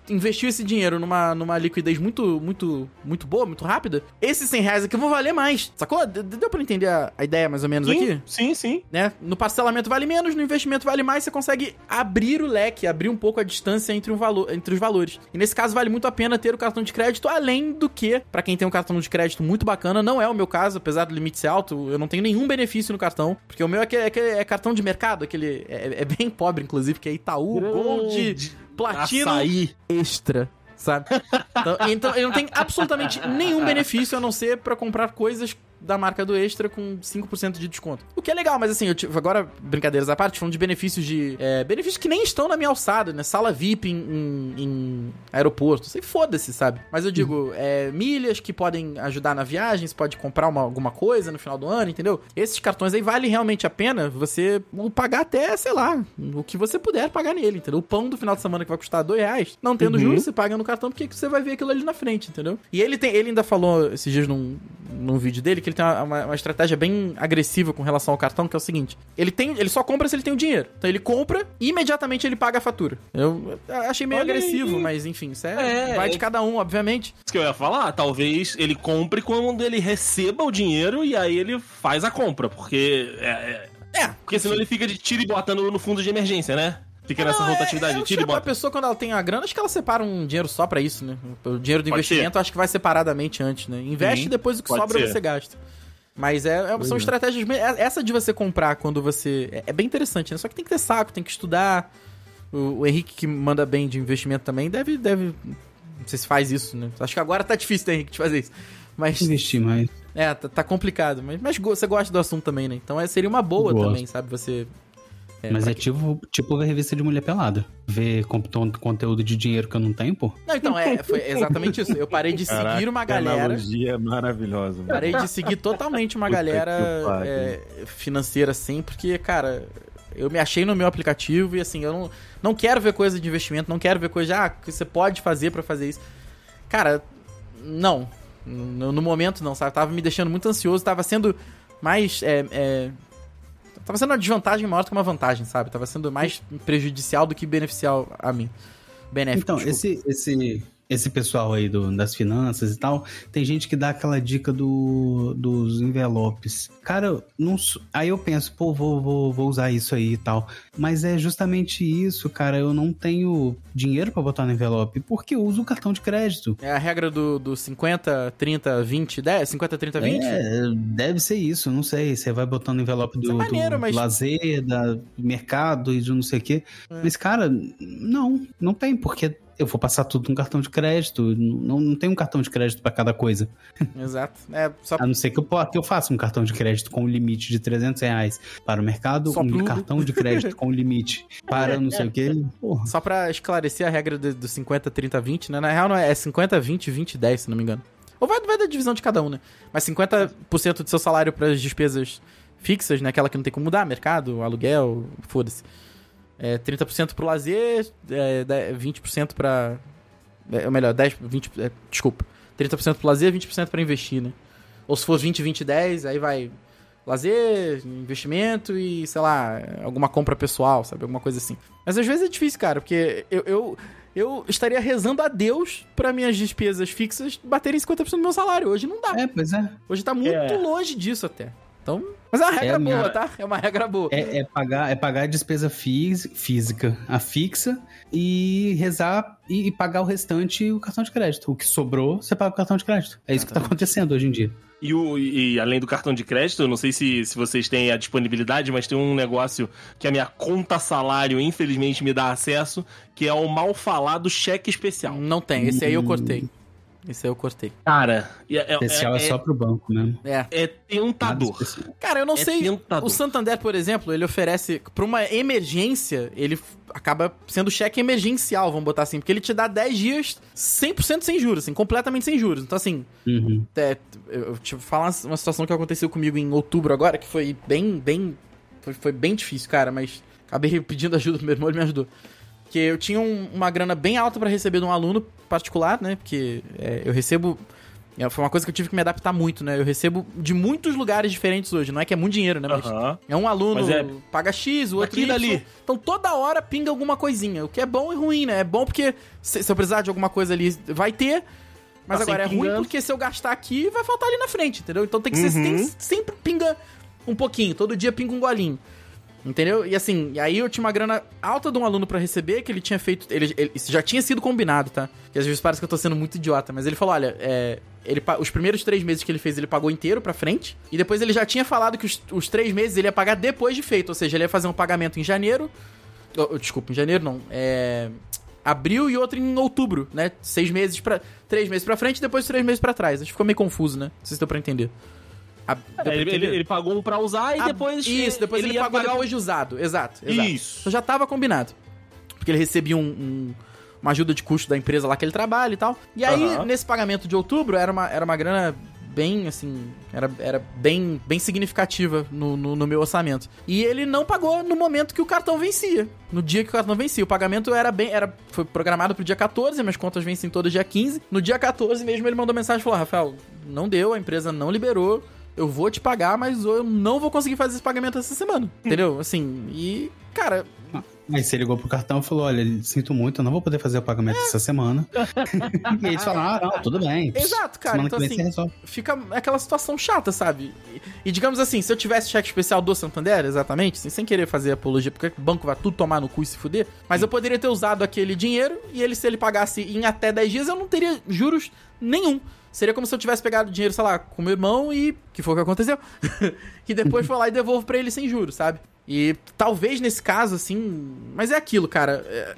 investiu esse dinheiro numa, numa liquidez muito, muito, muito boa, muito rápida, esses 100 reais aqui vão valer mais. Sacou? Deu pra entender a, a ideia mais ou menos Sim, aqui? sim, sim. Né? No parcelamento vale menos, no investimento vale mais, você consegue abrir o leque, abrir um pouco a distância entre, um valor, entre os valores. E nesse caso vale muito a pena ter o cartão de crédito, além do que, pra quem tem um cartão de crédito muito bacana, não é o meu caso, apesar do limite ser alto, eu não tenho nenhum benefício no cartão, porque o meu é, aquele, é, aquele- é cartão de mercado, aquele é, é bem pobre, inclusive, que é Itaú, Gold, Platinum Açaí. extra, sabe? [laughs] Então, então ele não tem absolutamente nenhum benefício a não ser pra comprar coisas da marca do Extra com 5% de desconto. O que é legal, mas assim, eu tive, agora, brincadeiras à parte, falando de benefícios de. é, benefícios que nem estão na minha alçada, né? Sala VIP em, em- em aeroporto. Sei, foda-se, sabe? Mas eu digo, é, milhas que podem ajudar na viagem, você pode comprar uma- alguma coisa no final do ano, entendeu? Esses cartões aí vale realmente a pena você pagar até, sei lá, o que você puder pagar nele, entendeu? O pão do final de semana que vai custar dois reais, não tendo juros, você paga no cartão porque você vai ver aquilo ali na frente, entendeu? E ele tem, ele ainda falou esses dias num, num vídeo dele que ele tem uma, uma- estratégia bem agressiva com relação ao cartão, que é o seguinte: ele tem, ele só compra se ele tem o dinheiro. Então ele compra e imediatamente ele paga a fatura. Eu achei meio Olha agressivo, aí. mas enfim, isso é, É, vai de é- cada um, obviamente. Isso que eu ia falar, talvez ele compre quando ele receba o dinheiro e aí ele faz a compra, porque. É, é- É, porque senão ele fica de tiro e bota no, no fundo de emergência, né? Fica nessa Não, é- rotatividade, eu tira e acho que A bota. pessoa, quando ela tem a grana, acho que ela separa um dinheiro só pra isso, né? O dinheiro do Pode investimento, acho que vai separadamente antes, né? Investe Sim, depois o que sobra ser. você gasta. Mas é, é- são estratégias. bem- é- Essa de você comprar quando você. É, é bem interessante, né? Só que tem que ter saco, tem que estudar. O, o Henrique, que manda bem de investimento também, deve. deve não sei se faz isso, né? Acho que agora tá difícil, né, Henrique, de fazer isso. Mas. Investir mais. É, tá, tá complicado. Mas, mas você gosta do assunto também, né? Então é, seria uma boa Gosto. também, sabe? Você. Mas pra é tipo, tipo ver revista de mulher pelada. Ver conteúdo de dinheiro que eu não tenho, pô. Não, então, é, foi exatamente isso. Eu parei de seguir Caraca, uma que galera. analogia maravilhosa. mano. Parei de seguir totalmente uma Puta galera é, financeira, assim, porque, cara, eu me achei no meu aplicativo e, assim, eu não, não quero ver coisa de investimento, não quero ver coisa de, ah, que você pode fazer pra fazer isso. Cara, não. No, no momento, não, sabe? Tava me deixando muito ansioso, tava sendo mais. É, é, tava sendo uma desvantagem maior do que uma vantagem, sabe? Tava sendo mais prejudicial do que beneficial a mim. Benéfico. Então, desculpa. esse, esse, esse pessoal aí do, das finanças e tal, tem gente que dá aquela dica do, dos envelopes. Cara, não, aí eu penso, pô, vou, vou, vou usar isso aí e tal. Mas é justamente isso, cara. Eu não tenho dinheiro pra botar no envelope, porque eu uso o cartão de crédito. É a regra do, do 50, 30, 20, 10? 50, 30, 20? É, deve ser isso, não sei. Você vai botando no envelope do, é maneiro, do mas- lazer, da, do mercado e de não sei o quê. É. Mas, cara, não, não tem, porque eu vou passar tudo no cartão de crédito. Não, não tem um cartão de crédito pra cada coisa. Exato. É, só [laughs] A não ser que eu, que eu faça um cartão de crédito com um limite de 300 reais para o mercado, Só um cartão de crédito com limite para não sei o quê. Porra. Só pra esclarecer a regra do, do 50, 30, 20, né? Na real, não é, é 50, 20, 20, 10, se não me engano. Ou vai, vai da divisão de cada um, né? Mas 50% do seu salário para as despesas fixas, né? Aquela que não tem como mudar, mercado, aluguel, foda-se. É 30% pro lazer, é, de- 20% pra. É, ou melhor, 10, 20. É, desculpa. 30% pro lazer, 20% pra investir, né? Ou se for 20, 20, 10, aí vai lazer, investimento e, sei lá, alguma compra pessoal, sabe? Alguma coisa assim. Mas às vezes é difícil, cara, porque eu, eu, eu estaria rezando a Deus pra minhas despesas fixas baterem 50% do meu salário. Hoje não dá. É, pois é. Hoje tá muito É. longe disso até. Então. Mas é uma regra É minha- boa, tá? É uma regra boa. É, é pagar, é pagar a despesa fis- física, a fixa, e rezar e, e pagar o restante o cartão de crédito. O que sobrou, você paga o cartão de crédito. É isso que tá acontecendo hoje em dia. E, o, e além do cartão de crédito, eu não sei se, se vocês têm a disponibilidade, mas tem um negócio que a minha conta salário, infelizmente, me dá acesso, que é o mal falado cheque especial. Não tem. Esse aí eu cortei. Esse aí eu cortei. Cara, é, é, Especial é, é- só pro banco mesmo. É. é tentador. Cara, eu não É sei. tentador. O Santander, por exemplo, ele oferece. Pra uma emergência, ele acaba sendo cheque emergencial, vamos botar assim. Porque ele te dá 10 dias 100% sem juros, assim, completamente sem juros. Então, assim, Uhum. é, eu te vou falar uma- uma situação que aconteceu comigo em outubro agora, que foi bem, bem. Foi, foi bem difícil, cara, mas acabei pedindo ajuda pro meu irmão, ele me ajudou. Que eu tinha um- uma grana bem alta pra receber de um aluno particular, né? Porque é, eu recebo É, Foi uma coisa que eu tive que me adaptar muito, né? Eu recebo de muitos lugares diferentes hoje. Não é que é muito dinheiro, né? Mas é um aluno é- paga X, o outro Aqui dali. Então toda hora pinga alguma coisinha. O que é bom e ruim, né? É bom porque se, se eu precisar de alguma coisa ali, vai ter. Mas Tá agora é ruim porque se eu gastar aqui, vai faltar ali na frente, entendeu? Então tem que ser. Uhum. tem- sempre pinga um pouquinho. Todo dia pinga um golinho. Entendeu? E assim, aí eu tinha uma grana alta de um aluno pra receber, que ele tinha feito. Ele, ele- isso já tinha sido combinado, tá? Que às vezes parece que eu tô sendo muito idiota, mas ele falou: olha, é, ele, os primeiros três meses que ele fez, ele pagou inteiro pra frente. E depois ele já tinha falado que os, os três meses ele ia pagar depois de feito. Ou seja, ele ia fazer um pagamento em janeiro. oh, oh, desculpa, em janeiro não. É. Abril e outro em outubro, né? Seis meses pra. Três meses pra frente e depois três meses pra trás. Acho que ficou meio confuso, né? Não sei se deu pra entender. A- É, ele, ele- ele pagou um pra usar e Ah, depois. Isso, depois ele, ia pagou pagar depois de usado. Exato, exato. Isso. Então já tava combinado. Porque ele recebia um- um- uma ajuda de custo da empresa lá que ele trabalha e tal. E aí, nesse pagamento de outubro, era uma, era uma grana bem, assim... Era, era bem, bem significativa no, no, no meu orçamento. E ele não pagou no momento que o cartão vencia. No dia que o cartão vencia. O pagamento era bem... Era, foi programado pro dia 14, minhas contas vencem todas dia 15. No dia 14 mesmo, ele mandou mensagem e falou, Rafael, não deu, a empresa não liberou eu vou te pagar, mas eu não vou conseguir fazer esse pagamento essa semana. Entendeu? Assim, e, cara, Aí você ligou pro cartão e falou: olha, sinto muito, eu não vou poder fazer o pagamento essa semana. [laughs] e eles falaram: ah, não, tudo bem. Exato, cara. Semana Então, que vem assim, fica aquela situação chata, sabe? E, e digamos assim, se eu tivesse cheque especial do Santander, exatamente, assim, sem querer fazer apologia, porque o banco vai tudo tomar no cu e se fuder, mas eu poderia ter usado aquele dinheiro e ele, se ele pagasse em até 10 dias, eu não teria juros nenhum. Seria como se eu tivesse pegado dinheiro, sei lá, com meu irmão e. que foi o que aconteceu. [laughs] e depois foi lá e devolvo pra ele sem juros, sabe? E talvez nesse caso, assim. Mas é aquilo, cara. é-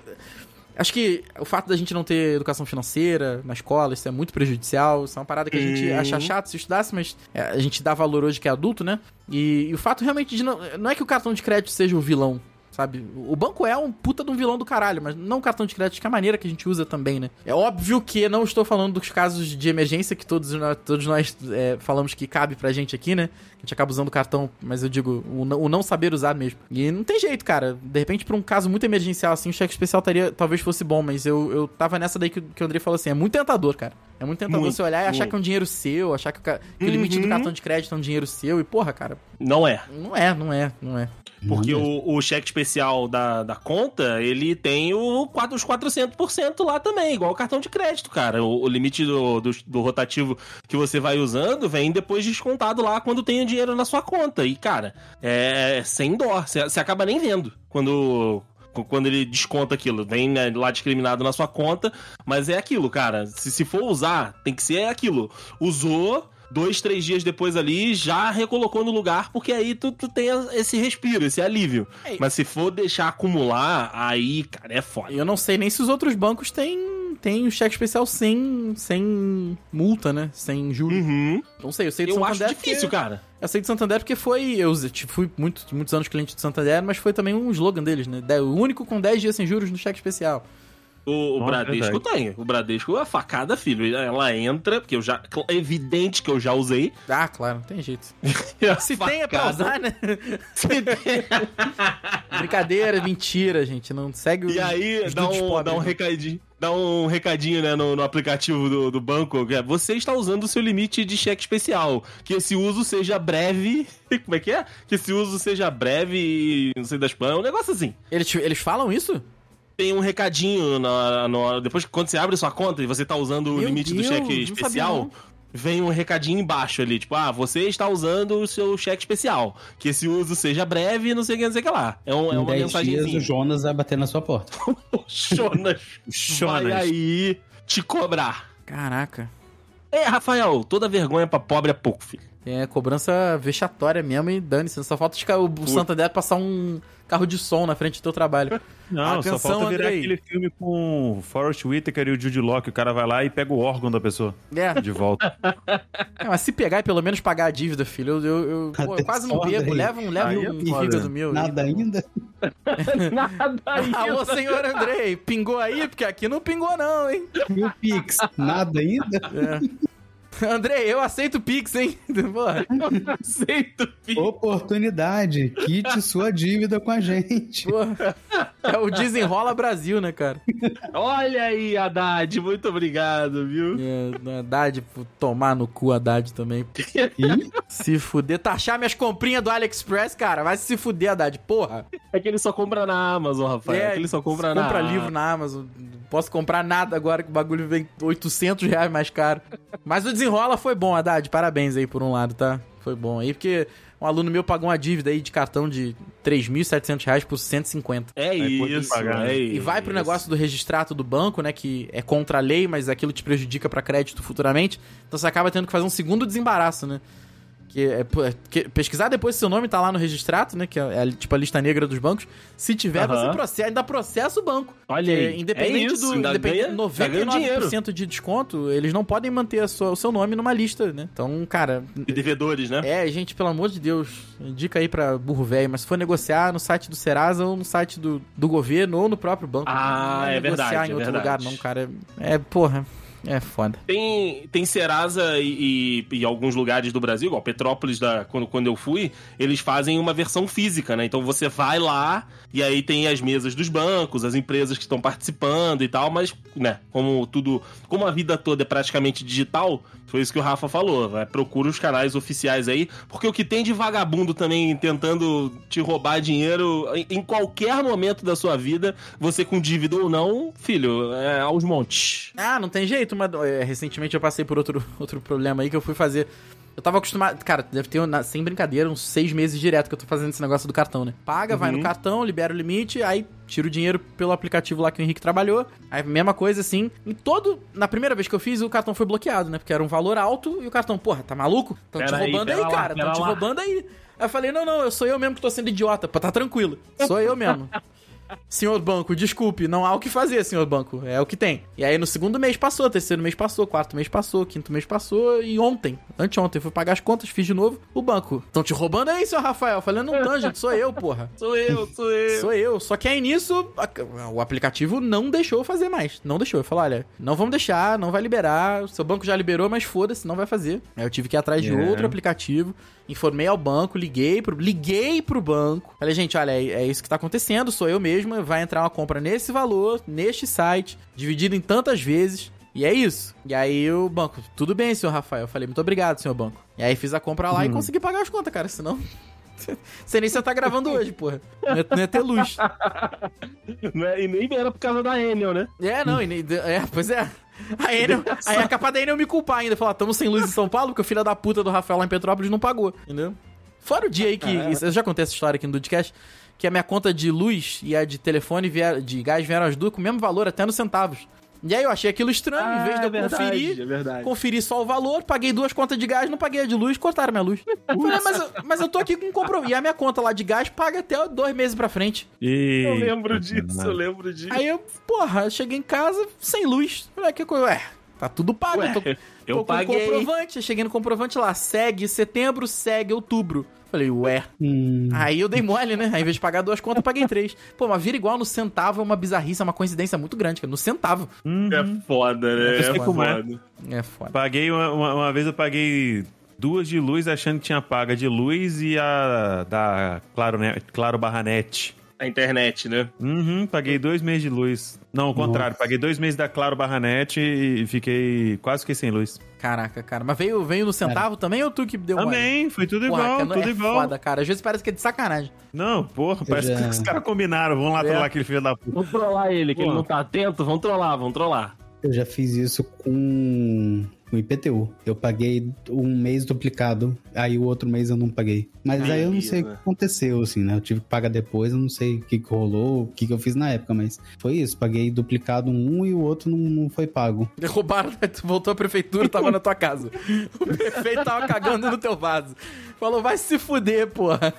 Acho que o fato da gente não ter educação financeira na escola, isso é muito prejudicial. Isso é uma parada que a gente Uhum. acha chato se estudasse, mas é, a gente dá valor hoje que é adulto, né? E, e o fato realmente de não. Não é que o cartão de crédito seja o vilão, sabe? O banco é um puta de um vilão do caralho, mas não o cartão de crédito, que é a maneira que a gente usa também, né? É óbvio que não estou falando dos casos de emergência que todos nós, todos nós é, falamos que cabe pra gente aqui, né? A gente acaba usando o cartão, mas eu digo, o não, o não saber usar mesmo. E não tem jeito, cara. De repente, pra um caso muito emergencial assim, o cheque especial taria, talvez fosse bom, mas eu, eu tava nessa daí que, que o André falou assim: é muito tentador, cara. É muito tentador Muito, você olhar e achar que é um dinheiro seu, achar que o, que o limite do Uhum. cartão de crédito é um dinheiro seu, e porra, cara, Não é. não é, não é, não é. Porque o, o cheque especial da, da conta, ele tem o, os 400% lá também, igual o cartão de crédito, cara. O, o limite do, do, do rotativo que você vai usando vem depois descontado lá quando tem o dinheiro na sua conta. E, cara, é sem dó. Você você acaba nem vendo quando, quando ele desconta aquilo. Vem né, lá discriminado na sua conta, mas é aquilo, cara. Se, se for usar, tem que ser aquilo. Usou dois, três dias depois ali, já recolocou no lugar, porque aí tu, tu tem esse respiro, esse alívio. É. Mas se for deixar acumular, aí, cara, é foda. Eu não sei nem se os outros bancos têm, têm o cheque especial sem, sem multa, né? Sem juros. Uhum. Não sei, eu sei do Eu acho Santander difícil, porque... cara. Eu sei do Santander porque foi... Eu tipo, fui muito, muitos anos cliente do Santander, mas foi também um slogan deles, né? O único com 10 dias sem juros no cheque especial. O, o Nossa, Bradesco tem. O Bradesco é facada, filho. Ela entra, porque eu já. É evidente que eu já usei. Ah, claro, não tem jeito. [laughs] Se tem é pra Facada. usar, né? [laughs] Se tem. [laughs] Brincadeira, mentira, gente. Não segue E os- aí, os dá um, dá um recadinho. Dá um recadinho, né, no, no aplicativo do, do banco. que é, Você está usando o seu limite de cheque especial. Que esse uso seja breve. Como é que é? Que esse uso seja breve e não sei das planas. Um negócio assim. Eles, eles falam isso? Tem um recadinho na, na- depois que quando você abre sua conta e você tá usando o Meu limite Deus, do cheque especial, vem um recadinho embaixo ali, tipo, ah, você está usando o seu cheque especial. Que esse uso seja breve e não sei o que, não sei o que lá. É, um, é uma 10 mensagem dias o Jonas vai bater na sua porta. [laughs] Jonas, Jonas. vai aí te cobrar. Caraca. É, Rafael, toda vergonha pra pobre é pouco, filho. É cobrança vexatória mesmo e dane-se. Só falta o Santander passar um carro de som na frente do teu trabalho. Não, só Atenção, falta virar Andrei. aquele filme com Forrest Whitaker e o Jude Law, que o cara vai lá e pega o órgão da pessoa É, de volta. [laughs] É, mas se pegar e pelo menos pagar a dívida, filho, eu, eu, eu- pô, eu quase não bebo, leva um, leva é um foda. fígado meu. aí. Nada ainda? [laughs] Nada Alô, senhor Andrei, pingou aí? Porque aqui não pingou não, hein? E o Pix? Nada ainda? É. [laughs] André, eu aceito Pix, hein? [laughs] Porra, Aceito, filho. Oportunidade. Quite sua dívida com a gente. porra. É o Desenrola Brasil, né, cara? Olha aí, Haddad, muito obrigado, viu? É, Haddad, pô, tomar no cu Haddad também. Ih, Se fuder, taxar minhas comprinhas do AliExpress, cara. Vai se fuder, Haddad, porra. É que ele só compra na Amazon, Rafael. É, que ele só compra na compra livro na Amazon. Não posso comprar nada agora que o bagulho vem 800 reais mais caro. Mas o desenrola foi bom, Haddad. Parabéns aí por um lado, tá? Foi bom aí, porque um aluno meu pagou uma dívida aí de cartão de 3.700 reais por 150. É Aí pode isso, pagar. é E vai pro isso. negócio do registrato do banco, né? Que é contra a lei, mas aquilo te prejudica pra crédito futuramente. Então você acaba tendo que fazer um segundo desembaraço, né? Que é, é- que- pesquisar depois se seu nome tá lá no registrato, né? Que é, é tipo a lista negra dos bancos. Se tiver, Aham. você processa, ainda processa o banco. Olha aí. Independente é isso, do independente, ganha, dinheiro. 99% de desconto, eles não podem manter sua- o seu nome numa lista, né? Então, cara, E devedores, né? é, gente, pelo amor de Deus, indica aí pra burro velho, mas se for negociar no site do Serasa ou no site do, do governo ou no próprio banco. Ah, não é negociar verdade, em é outro verdade. lugar, não, cara. É, porra, é foda. Tem, tem Serasa e, e, e alguns lugares do Brasil, igual Petrópolis, da, quando, quando eu fui, eles fazem uma versão física, né? Então você vai lá e aí tem as mesas dos bancos, as empresas que estão participando e tal, mas, né, como tudo. Como a vida toda é praticamente digital, foi isso que o Rafa falou. Vai, procura os canais oficiais aí, porque o que tem de vagabundo também tentando te roubar dinheiro em, em qualquer momento da sua vida, você com dívida ou não, filho, é aos montes. Ah, não tem jeito, mas é, recentemente eu passei por outro, [laughs] outro problema aí que eu fui fazer. Eu tava acostumado. Cara, deve ter, sem brincadeira, uns seis meses direto que eu tô fazendo esse negócio do cartão, né? Paga, vai no cartão, libera o limite, aí tira o dinheiro pelo aplicativo lá que o Henrique trabalhou. Aí, mesma coisa assim. Em todo. Na primeira vez que eu fiz, o cartão foi bloqueado, né? Porque era um valor alto e o cartão, porra, tá maluco? Tão te Pera aí, roubando aí, pera lá, cara. Tão te lá. roubando aí. Aí eu falei, não, não, eu sou eu mesmo que tô sendo idiota. Pô, tá tranquilo. [laughs] Sou eu mesmo. Senhor banco, desculpe, não há o que fazer, senhor banco. É o que tem. E aí no segundo mês passou, terceiro mês passou, quarto mês passou, quinto mês passou e ontem, anteontem, fui pagar as contas, fiz de novo. O banco. Estão te roubando aí, senhor Rafael? Não tão, gente, sou eu, porra. [laughs] Sou eu, sou eu. Sou eu. Só que aí nisso, a- o aplicativo não deixou eu fazer mais. Não deixou. Eu falei, olha, não vamos deixar, não vai liberar. O seu banco já liberou, mas foda-se, não vai fazer. Aí eu tive que ir atrás de É. outro aplicativo. Informei ao banco, liguei pro, liguei pro banco. Falei, gente, olha, é, é isso que tá acontecendo, sou eu mesma. Vai entrar uma compra nesse valor, neste site, dividido em tantas vezes. E é isso. E aí o banco, tudo bem, senhor Rafael. Eu falei, muito obrigado, senhor banco. E aí fiz a compra lá e consegui pagar as contas, cara. Senão. [laughs] Você nem você tá gravando hoje, porra. Não ia, não ia ter luz. [laughs] Não é- e nem era por causa da Enel, né? É, não, e nem- é, pois é. A Enel, aí é capaz da Enel me culpar ainda. Falar, tamo sem luz em São Paulo porque o filho da puta do Rafael lá em Petrópolis não pagou, entendeu? Fora o dia aí que. isso- eu já contei essa história aqui no Dudcast. Que a minha conta de luz e a de telefone, vier, de gás vieram as duas com o mesmo valor, até nos centavos. E aí eu achei aquilo estranho, em vez de eu conferir. é verdade. Conferi só o valor, paguei duas contas de gás, não paguei a de luz, cortaram minha luz. Falei, mas, eu- mas eu tô aqui com compromisso. E a minha conta lá de gás paga até dois meses pra frente. E... Eu lembro disso, eu lembro disso. Aí eu, porra, eu cheguei em casa sem luz. Falei, que coisa, ué, tá tudo pago. Ué, eu tô, eu tô com paguei. comprovante. Eu cheguei no comprovante lá, segue setembro, segue outubro. Falei, ué. Hum, Aí eu dei mole, né? Aí, ao invés de pagar duas contas, eu paguei três. Pô, mas vira igual no centavo é uma bizarrice, é uma coincidência muito grande, cara. No centavo. É foda, né? Como é. foda. É foda. Paguei uma, uma, uma vez eu paguei duas de luz achando que tinha paga de luz e a da Claro, né, claro Barra Net. A internet, né? Uhum, paguei dois meses de luz. Não, o contrário, paguei dois meses da Claro Barra Net e fiquei quase fiquei sem luz. Caraca, cara. Mas veio, veio no centavo também ou tu que deu mole? Também, foi tudo Porra, igual, cara, tudo é igual. foda, cara. Às vezes parece que é de sacanagem. Não, porra, parece já- que os caras combinaram. Vamos lá É. trollar aquele filho da puta. Vamos trollar ele, que Pô. ele não tá atento. Vamos trollar, vamos trollar. eu já fiz isso com o IPTU. Eu paguei um mês duplicado, aí o outro mês eu não paguei. Mas aí eu não sei o que Beleza. aconteceu, assim, né? Eu tive que pagar depois, eu não sei o que, que rolou, o que, que eu fiz na época, mas foi isso. Paguei duplicado um e o outro não, não foi pago. Roubaram, tu voltou à prefeitura, tava na tua casa. O prefeito tava cagando no teu vaso. Falou, vai se fuder, porra.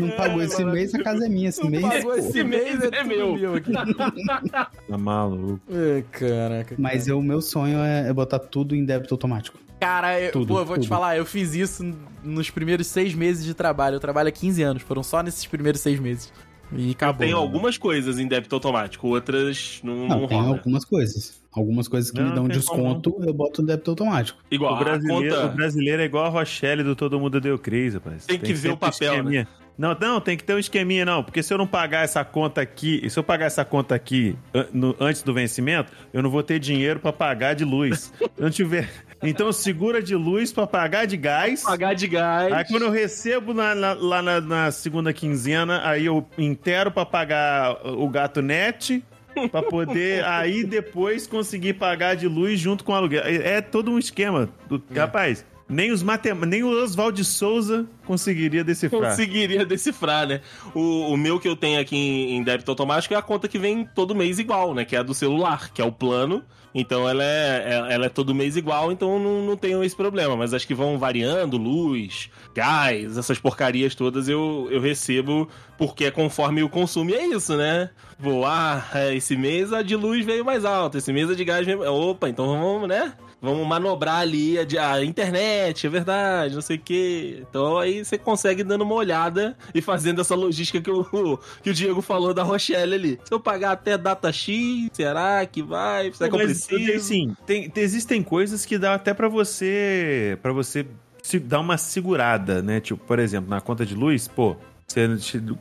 Não pagou esse mês, a casa é minha. Esse mês, Pagou pô. esse mês, é, é tudo meu. aqui. [laughs] Tá maluco. Ai, caraca. Mas eu- o meu sonho é, é botar tudo em débito automático. Cara, eu, Tudo, pô, eu vou te tudo. falar, eu fiz isso nos primeiros seis meses de trabalho. Eu trabalho há 15 anos, foram só nesses primeiros seis meses. E acabou. Tem algumas coisas em débito automático, outras não, Não, não tem rola. algumas coisas. Algumas coisas que Não, me dão tem desconto, eu boto no débito automático. Igual O brasileiro, a o conta... brasileiro é igual a Rochelle do Todo Mundo Deu Crise, rapaz. Tem que ver sempre o papel, né? Não, não, tem que ter um esqueminha, não. Porque se eu não pagar essa conta aqui, se eu pagar essa conta aqui an- no- antes do vencimento, eu não vou ter dinheiro pra pagar de luz. Se eu não tiver. Então segura de luz pra pagar de gás. Pagar de gás. Aí quando eu recebo na- na- lá na, na segunda quinzena, aí eu intero pra pagar o gato net. Pra poder [laughs] aí depois conseguir pagar de luz junto com o aluguel. É, é todo um esquema. Do- Rapaz, nem os matem... nem o Oswald de Souza conseguiria decifrar. conseguiria decifrar, né? O, o meu que eu tenho aqui em, em débito automático é a conta que vem todo mês igual, né? Que é a do celular, que é o plano. Então ela é, é- ela é todo mês igual, então não, não tenho esse problema. Mas as que vão variando, luz, gás, essas porcarias todas eu, eu recebo porque é conforme o consumo. E é isso, né? Vou, ah, é, esse mês a de luz veio mais alta, esse mês a de gás veio... Opa, então vamos, né? Vamos manobrar ali a, a internet, é verdade, não sei o quê. Então aí você consegue dando uma olhada e fazendo essa logística que o, que o Diego falou da Rochelle ali. Se eu pagar até data X, será que vai? Será que eu preciso? Assim, tem, tem- existem coisas que dá até pra você para você se dar uma segurada, né? Tipo, por exemplo, na conta de luz, pô, você,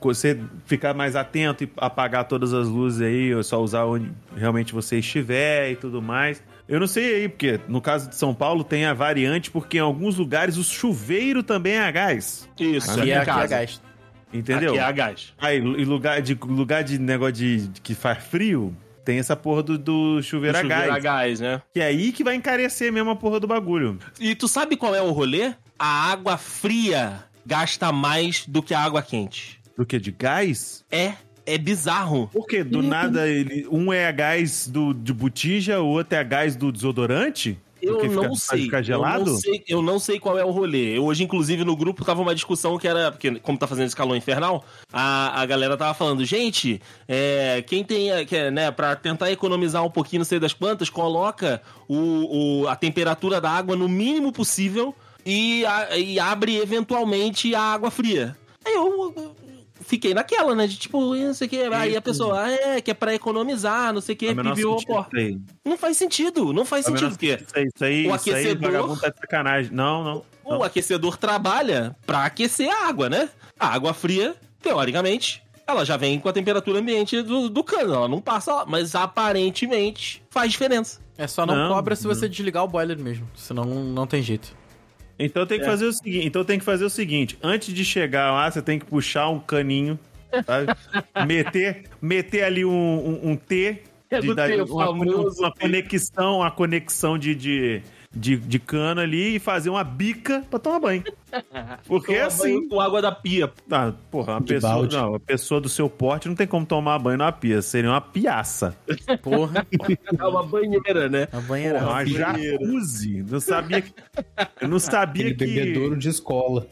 você ficar mais atento e apagar todas as luzes aí, ou só usar onde realmente você estiver e tudo mais. Eu não sei aí, porque no caso de São Paulo tem a variante, porque em alguns lugares o chuveiro também é a gás. Isso, Aqui é, aqui é casa. gás. Entendeu? Aqui é a gás. Aí, e lugar de, lugar de negócio de, de que faz frio, tem essa porra do, do chuveiro, a Chuveiro gás. a gás, né? Que é aí que vai encarecer mesmo a porra do bagulho. E tu sabe qual é o rolê? A água fria gasta mais do que a água quente. Do que? De gás? É, é bizarro. Porque do nada ele, um é a gás do, de botija, o outro é a gás do desodorante? Eu Porque fica- não faz sei. ficar gelado? Eu não sei, eu não sei qual é o rolê. Hoje, inclusive, no grupo tava uma discussão que era. Porque, como tá fazendo esse calor infernal, a, a galera tava falando, gente, é, quem tem. Que, é, né, pra tentar economizar um pouquinho, não sei das quantas, coloca o, o- a temperatura da água no mínimo possível e, a- e abre eventualmente a água fria. Aí eu. Fiquei naquela, né? De tipo, não sei o que. Aí a pessoa, ah, é, que é pra economizar, não sei o que. Viu, pô. aí. Não faz sentido, não faz sentido. Porque Isso aí, isso aí, o isso aí, aquecedor- vagabundo tá de sacanagem. Não, não. O não. aquecedor trabalha pra aquecer a água, né? A água fria, teoricamente, ela já vem com a temperatura ambiente do, do cano, ela não passa lá, mas aparentemente faz diferença. É só não, Não, cobra se não. você desligar o boiler mesmo. Senão não tem jeito. Então tem que É. fazer o seguinte. Então tem que fazer o seguinte. Antes de chegar lá, você tem que puxar um caninho, sabe? [laughs] meter, meter ali um, um, um T. De T, uma, famoso uma conexão, uma conexão de, de, de, de cano ali e fazer uma bica pra tomar banho. [laughs] Porque Toma assim. banho com água da pia. Ah, porra, uma De pessoa, balde. não, uma pessoa do seu porte não tem como tomar banho numa pia. Seria uma piaça. Porra, É uma banheira, né? a banheira. Porra, uma jacuzzi. Não sabia que. Eu não sabia Aquele que. bebedouro de escola.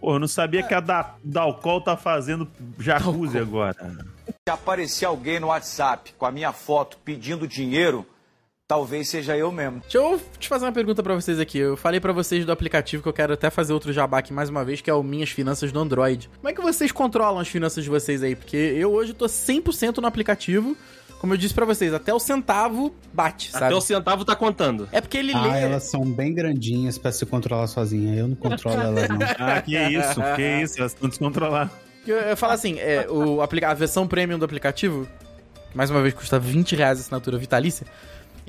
Pô, eu não sabia que a da, Dalcol tá fazendo jacuzzi agora. Se aparecer alguém no WhatsApp com a minha foto pedindo dinheiro, talvez seja eu mesmo. Deixa eu te fazer uma pergunta pra vocês aqui. Eu falei pra vocês do aplicativo que eu quero até fazer outro jabá aqui mais uma vez, que é o Minhas Finanças do Android. Como é que vocês controlam as finanças de vocês aí? Porque eu hoje tô 100% no aplicativo. Como eu disse pra vocês, até o centavo bate, sabe? Até o centavo tá contando. É porque ele Ah, lê... elas são bem grandinhas pra se controlar sozinha. Eu não controlo elas, não. [laughs] Ah, que isso, que isso, elas estão descontroladas. Eu, eu falo assim, é, o aplica a versão premium do aplicativo, mais uma vez custa 20 reais a assinatura vitalícia,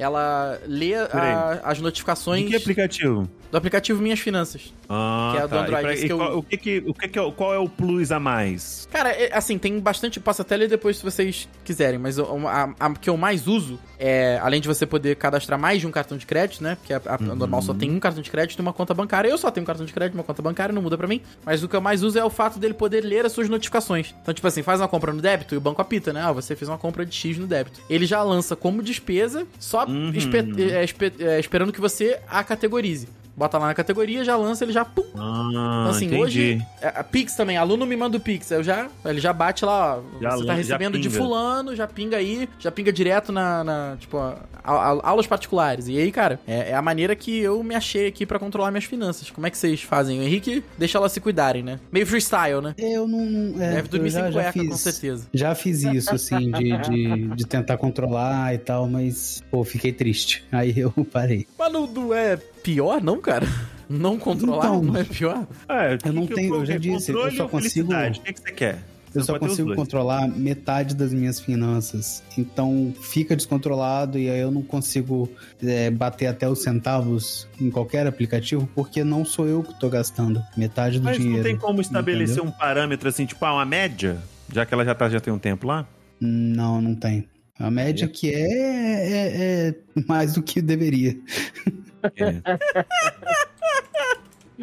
ela lê a- as De notificações que aplicativo? do aplicativo Minhas Finanças. Ah, Que é a do tá. Android, pra- que eu- qual, o que que, o que que é, o- qual é o plus a mais? Cara, é, assim, tem bastante. Posso até ler depois se vocês quiserem, mas o- a, a que eu mais uso é, além de você poder cadastrar mais de um cartão de crédito, né? Porque a, a- a normal só tem um cartão de crédito e uma conta bancária. Eu só tenho um cartão de crédito e uma conta bancária, não muda pra mim. Mas o que eu mais uso é o fato dele poder ler as suas notificações. Então, tipo assim, faz uma compra no débito e o banco apita, né? Ah, você fez uma compra de X no débito. Ele já lança como despesa, só Uhum. espe- é, espe- é, esperando que você a categorize. Bota lá na categoria, já lança, ele já pum. Ah, Então, assim, entendi. hoje. é, A Pix também, aluno me manda o Pix. Eu já, ele já bate lá, ó. Já você tá recebendo de fulano, já pinga aí, já pinga direto na. na, tipo, a- a- aulas particulares. E aí, cara, é, é a maneira que eu me achei aqui pra controlar minhas finanças. Como é que vocês fazem? O Henrique deixa elas se cuidarem, né? Meio freestyle, né? Eu não. não é, Deve dormir já, sem cueca, fiz, com certeza. Já fiz isso, assim, de, de, de tentar controlar e tal, mas, pô, fiquei triste. Aí eu parei. Mas não é pior, não, cara? [laughs] Não controlar Então. não é pior? É, Eu não que- tenho- eu já disse, eu só consigo-? O que, que você quer? Eu só os consigo controlar metade das minhas finanças. Então fica descontrolado e aí eu não consigo é, bater até os centavos em qualquer aplicativo, porque não sou eu que tô gastando metade do Mas dinheiro. não tem como estabelecer entendeu? um parâmetro assim, tipo, ah, uma média? Já que ela já, tá, já tem um tempo lá? Não, não tem. A média que é, é, é mais do que deveria. [laughs] É.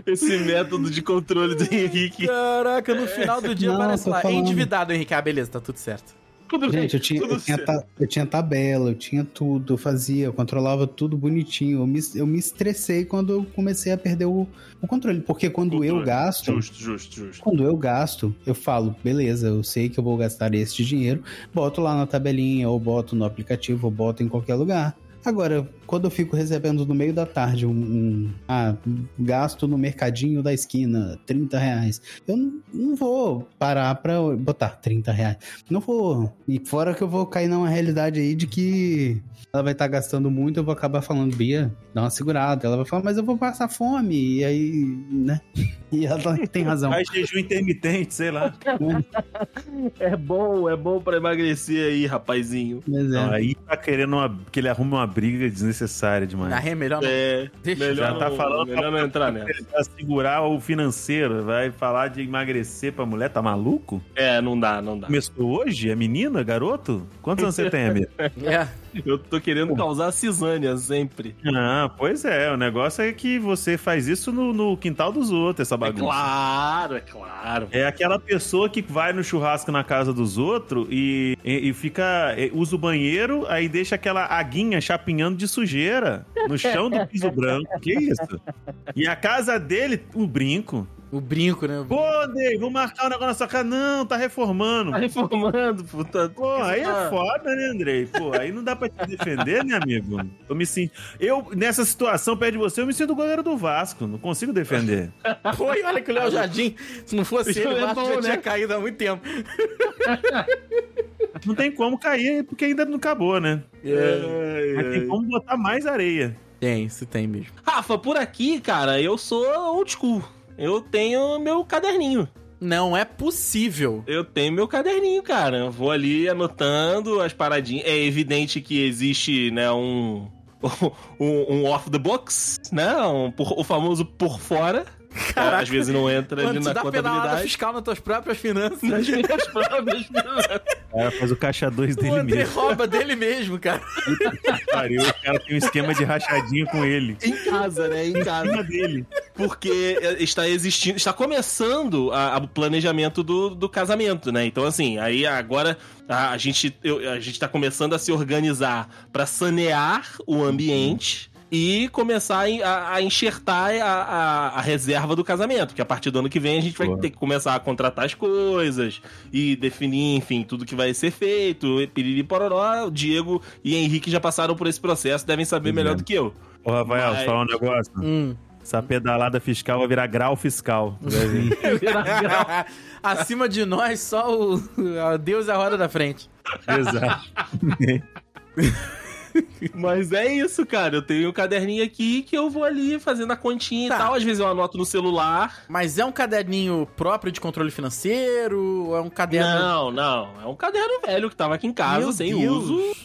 [laughs] Esse método de controle do Henrique. Caraca, no final do dia Não, tô lá. É falando. endividado, Henrique. Ah, beleza, tá tudo certo. Tudo bem, Gente, eu tinha, tudo eu, tinha certo. ta- eu tinha tabela, eu tinha tudo, eu fazia, eu controlava tudo bonitinho. Eu me, eu me estressei quando eu comecei a perder o, o controle. Porque quando eu Controle. gasto. Justo, justo, justo. Quando eu gasto, eu falo, beleza, eu sei que eu vou gastar este dinheiro, boto lá na tabelinha, ou boto no aplicativo, ou boto em qualquer lugar. Agora, quando eu fico recebendo no meio da tarde um, um- ah, gasto no mercadinho da esquina, 30 reais, eu não, não vou parar pra botar 30 reais. Não vou. E fora que eu vou cair numa realidade aí de que ela vai estar gastando muito, eu vou acabar falando, Bia, dá uma segurada. Ela vai falar, mas eu vou passar fome. E aí, né? [laughs] E ela tem razão. Faz jejum intermitente, sei lá. [laughs] É bom, é bom pra emagrecer aí, rapazinho. Mas é. Aí tá querendo uma- que ele arrume uma briga desnecessária demais. Na é melhor não. É, Deixa. melhor, Já tá não, falando melhor não entrar nessa. Pra segurar o financeiro, vai falar de emagrecer pra mulher, tá maluco? É, não dá, não dá. Começou hoje? É menina, garoto? Quantos anos você tem, amigo? [laughs] É. Eu tô querendo causar cisânia sempre. Ah, pois é, o negócio é que você faz isso no, no quintal dos outros, essa É bagunça. claro, é claro. É aquela pessoa que vai no churrasco na casa dos outros e, e, e fica. e usa o banheiro, aí deixa aquela aguinha chapinhando de sujeira no chão do piso [laughs] branco. Que isso? E a casa dele, o brinco. O brinco, né? Pô, Andrei, vou marcar o negócio na sua casa. Não, tá reformando. Tá reformando, puta. Pô, aí é foda, né, Andrei? Pô, aí não dá pra te defender, né, amigo? Eu me sinto. Eu, nessa situação, perto de você, eu me sinto o goleiro do Vasco. Não consigo defender. [laughs] Foi, olha que o Léo Jardim, se não fosse ele, é o Vasco bom, já né? tinha caído há muito tempo. Não tem como cair, porque ainda não acabou, né? É. Mas tem como botar mais areia. Tem, isso tem mesmo. Rafa, por aqui, cara, eu sou old school. Eu tenho meu caderninho. Não é possível. Eu tenho meu caderninho, cara. Eu vou ali anotando as paradinhas. É evidente que existe, né, um. [laughs] Um, um off the box, né? Um, o famoso por fora. Caraca. Às vezes não entra ali Mano, tu na dá contabilidade. fiscal nas tuas próprias finanças. Nas minhas próprias finanças. Cara faz o caixa 2 O dele André mesmo. rouba dele mesmo, cara. Pariu, o cara tem um esquema de rachadinha com ele. Em casa, né? Em casa. Cima dele. Porque está existindo, está começando a- a- o planejamento do, do casamento, né? Então, assim, aí agora a, a gente, eu- a gente tá começando a se organizar para sanear o ambiente. E começar a, a- enxertar a, a- a reserva do casamento, que a partir do ano que vem a gente vai Boa. ter que começar a contratar as coisas e definir, enfim, tudo que vai ser feito. e Piriri pororó, o Diego e Henrique já passaram por esse processo, devem saber Pois melhor é. do que eu. Ô, Rafael, Mas- deixa eu falar um negócio. Hum. Essa pedalada fiscal vai virar grau fiscal. Ver. [laughs] Acima de nós, só o Deus e a roda da frente. Exato. [laughs] [laughs] Mas é isso, cara. Eu tenho um caderninho aqui que eu vou ali fazendo a continha Tá. e tal. Às vezes eu anoto no celular. Mas é um caderninho próprio de controle financeiro? Ou é um caderno. Não, não. É um caderno velho que tava aqui em casa, Meu sem Deus. uso.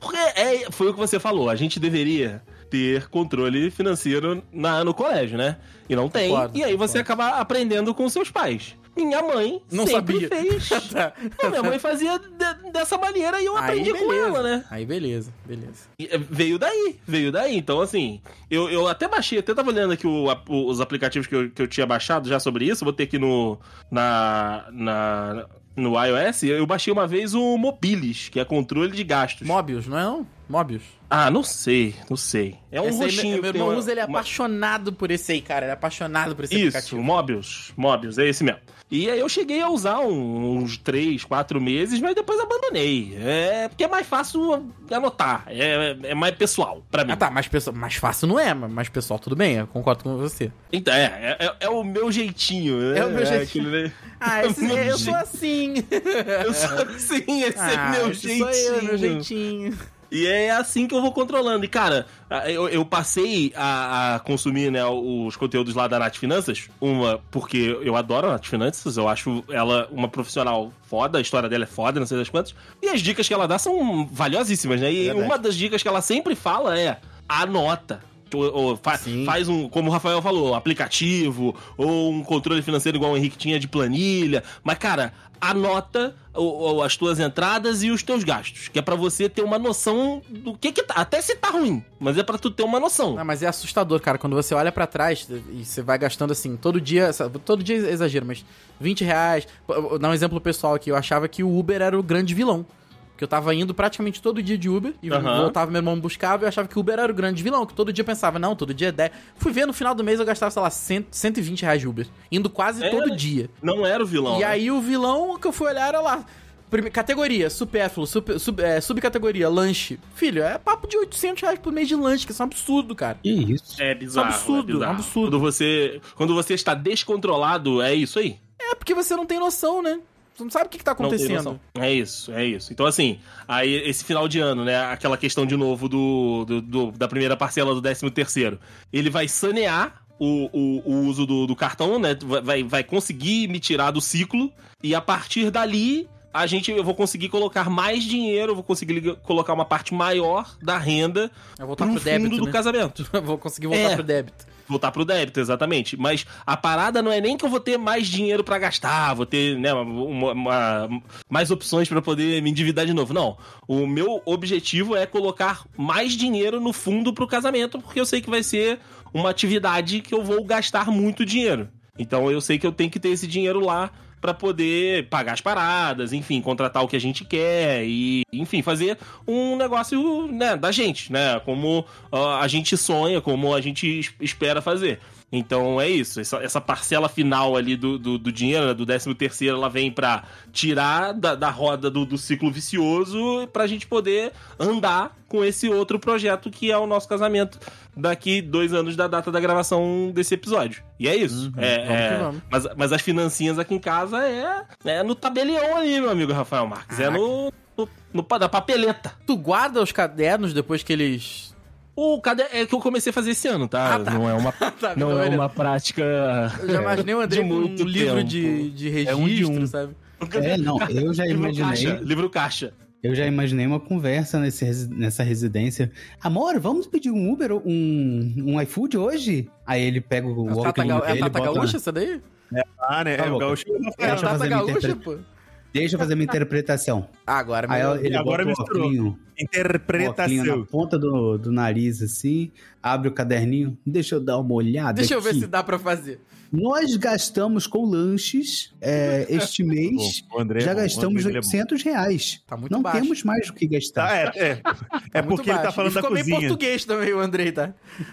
Porque é, foi o que você falou. A gente deveria ter controle financeiro na, no colégio, né? E não tem. Concordo, e aí você concordo. acaba aprendendo com seus pais. Minha mãe Não sempre sabia. [laughs] fez. Tá. Minha mãe fazia de- dessa maneira e eu Aí aprendi com ela, né? Aí beleza, beleza. E, é, Veio daí, veio daí. Então, assim, eu, eu até baixei, até tava olhando aqui o- a- o- os aplicativos que eu, que eu tinha baixado já sobre isso. Vou ter aqui no. Na. na no iOS, eu baixei uma vez o Mobilis, que é controle de gastos. Mobius, não é não? Mobius? Ah, não sei, não sei. É um Esse aí, roxinho. meu, meu irmão usa, ele é uma- apaixonado por esse aí, cara. Ele é apaixonado por esse Isso, aplicativo. Mobius. Mobius, é esse mesmo. E aí eu cheguei a usar um- uns três, quatro meses, mas depois abandonei. É porque é mais fácil anotar. É, é mais pessoal pra mim. Ah, tá, mais, pessoal, mais fácil não é, mas mais pessoal, tudo bem, eu concordo com você. Então, é, é, é o meu jeitinho. né? É o meu jeitinho. aquele- [laughs] Ah, esse, Meu eu sou assim. Eu sou assim, esse ah, é meu esse jeitinho. Sou eu, meu jeitinho. E é assim que eu vou controlando. E, cara, eu, eu passei a, a consumir né, os conteúdos lá da Nath Finanças. Uma, porque eu adoro a Nath Finanças, eu acho ela uma profissional foda, a história dela é foda, não sei das quantas. E as dicas que ela dá são valiosíssimas, né? E uma das dicas que ela sempre fala é anota. Ou, ou fa- Sim. faz um, como o Rafael falou, aplicativo, ou um controle financeiro igual o Henrique tinha de planilha. Mas, cara, anota as tuas entradas e os teus gastos. Que é pra você ter uma noção do que que tá. Até se tá ruim, mas é pra tu ter uma noção. Ah, mas é assustador, cara, quando você olha pra trás e você vai gastando assim, todo dia, todo dia é exagero, mas 20 reais. Vou dar um exemplo pessoal aqui, eu achava que o Uber era o grande vilão. Porque eu tava indo praticamente todo dia de Uber e Aham. voltava, meu irmão me buscava e eu achava que o Uber era o grande vilão, que todo dia eu pensava, não, todo dia é 10. Fui ver no final do mês eu gastava, sei lá, 100, 120 reais de Uber. Indo quase É, todo dia. Não era o vilão. E né? aí o vilão que eu fui olhar era lá. Prime- categoria, supérfluo, sub, sub- é, subcategoria, lanche. Filho, é papo de 800 reais por mês de lanche, que isso é um absurdo, cara. Que isso? É bizarro. absurdo, é bizarro. um absurdo. Quando você, quando você está descontrolado, é isso aí. É porque você não tem noção, né? Você não sabe o que, que tá acontecendo. É isso, é isso. Então, assim, aí esse final de ano, né? Aquela questão de novo do, do- do- da primeira parcela do 13 terceiro. Ele vai sanear o, o, o uso do, do cartão, né? Vai, vai conseguir me tirar do ciclo. E a partir dali, a gente, eu vou conseguir colocar mais dinheiro, eu vou conseguir colocar uma parte maior da renda Eu vou voltar pro pro fundo débito, do né? casamento. [laughs] Eu vou conseguir voltar É. pro débito. Voltar pro débito, exatamente. Mas a parada não é nem que eu vou ter mais dinheiro pra gastar, vou ter né, uma- uma- mais opções pra poder me endividar de novo. Não. O meu objetivo é colocar mais dinheiro no fundo pro casamento, porque eu sei que vai ser uma atividade que eu vou gastar muito dinheiro. Então eu sei que eu tenho que ter esse dinheiro lá pra poder pagar as paradas, enfim, contratar o que a gente quer e, enfim, fazer um negócio, né, da gente, né, como ó, a gente sonha, como a gente es- espera fazer. Então é isso, essa, essa parcela final ali do, do, do dinheiro, né, do 13 terceiro, ela vem pra tirar da, da roda do, do ciclo vicioso pra gente poder andar com esse outro projeto que é o nosso casamento daqui dois anos da data da gravação desse episódio. E é isso. É, vamos é- vamos. Mas, mas as financinhas aqui em casa é, é no tabelião ali, meu amigo Rafael Marques. É no, no, no pa- da papeleta. Tu guarda os cadernos depois que eles. O cadê é que eu comecei a fazer esse ano, tá? Ah, tá. Não é uma, [laughs] Tá, não é ele- uma prática. Eu já imaginei o André de com um muito livro tempo. de, de registro, É um de um. sabe? É, não, eu já [laughs] Livro imaginei. caixa. Livro caixa. Eu já imaginei uma conversa nesse, nessa residência. Amor, vamos pedir um Uber, um, um iFood hoje? Aí ele pega o É Tata, Ga- é a dele, Tata Gaúcha na- essa daí? Ah, né? Tá é o gaúcho. É a Tata Gaúcha, pô. Deixa eu fazer minha interpretação. Ah, agora Aí ele Agora misturou. óculinho, o óculinho na Interpretação. ponta do, do nariz, assim, abre o caderninho. Deixa eu dar uma olhada Deixa eu ver aqui. se dá pra fazer. Nós gastamos com lanches é, [laughs] este mês. O André é já bom, o gastamos André é bom. 800 reais. Tá muito Não baixo. temos mais o que gastar. Tá, é, é. [laughs] É Muito porque ele tá falando e da ficou meio cozinha. português também o Andrei, tá?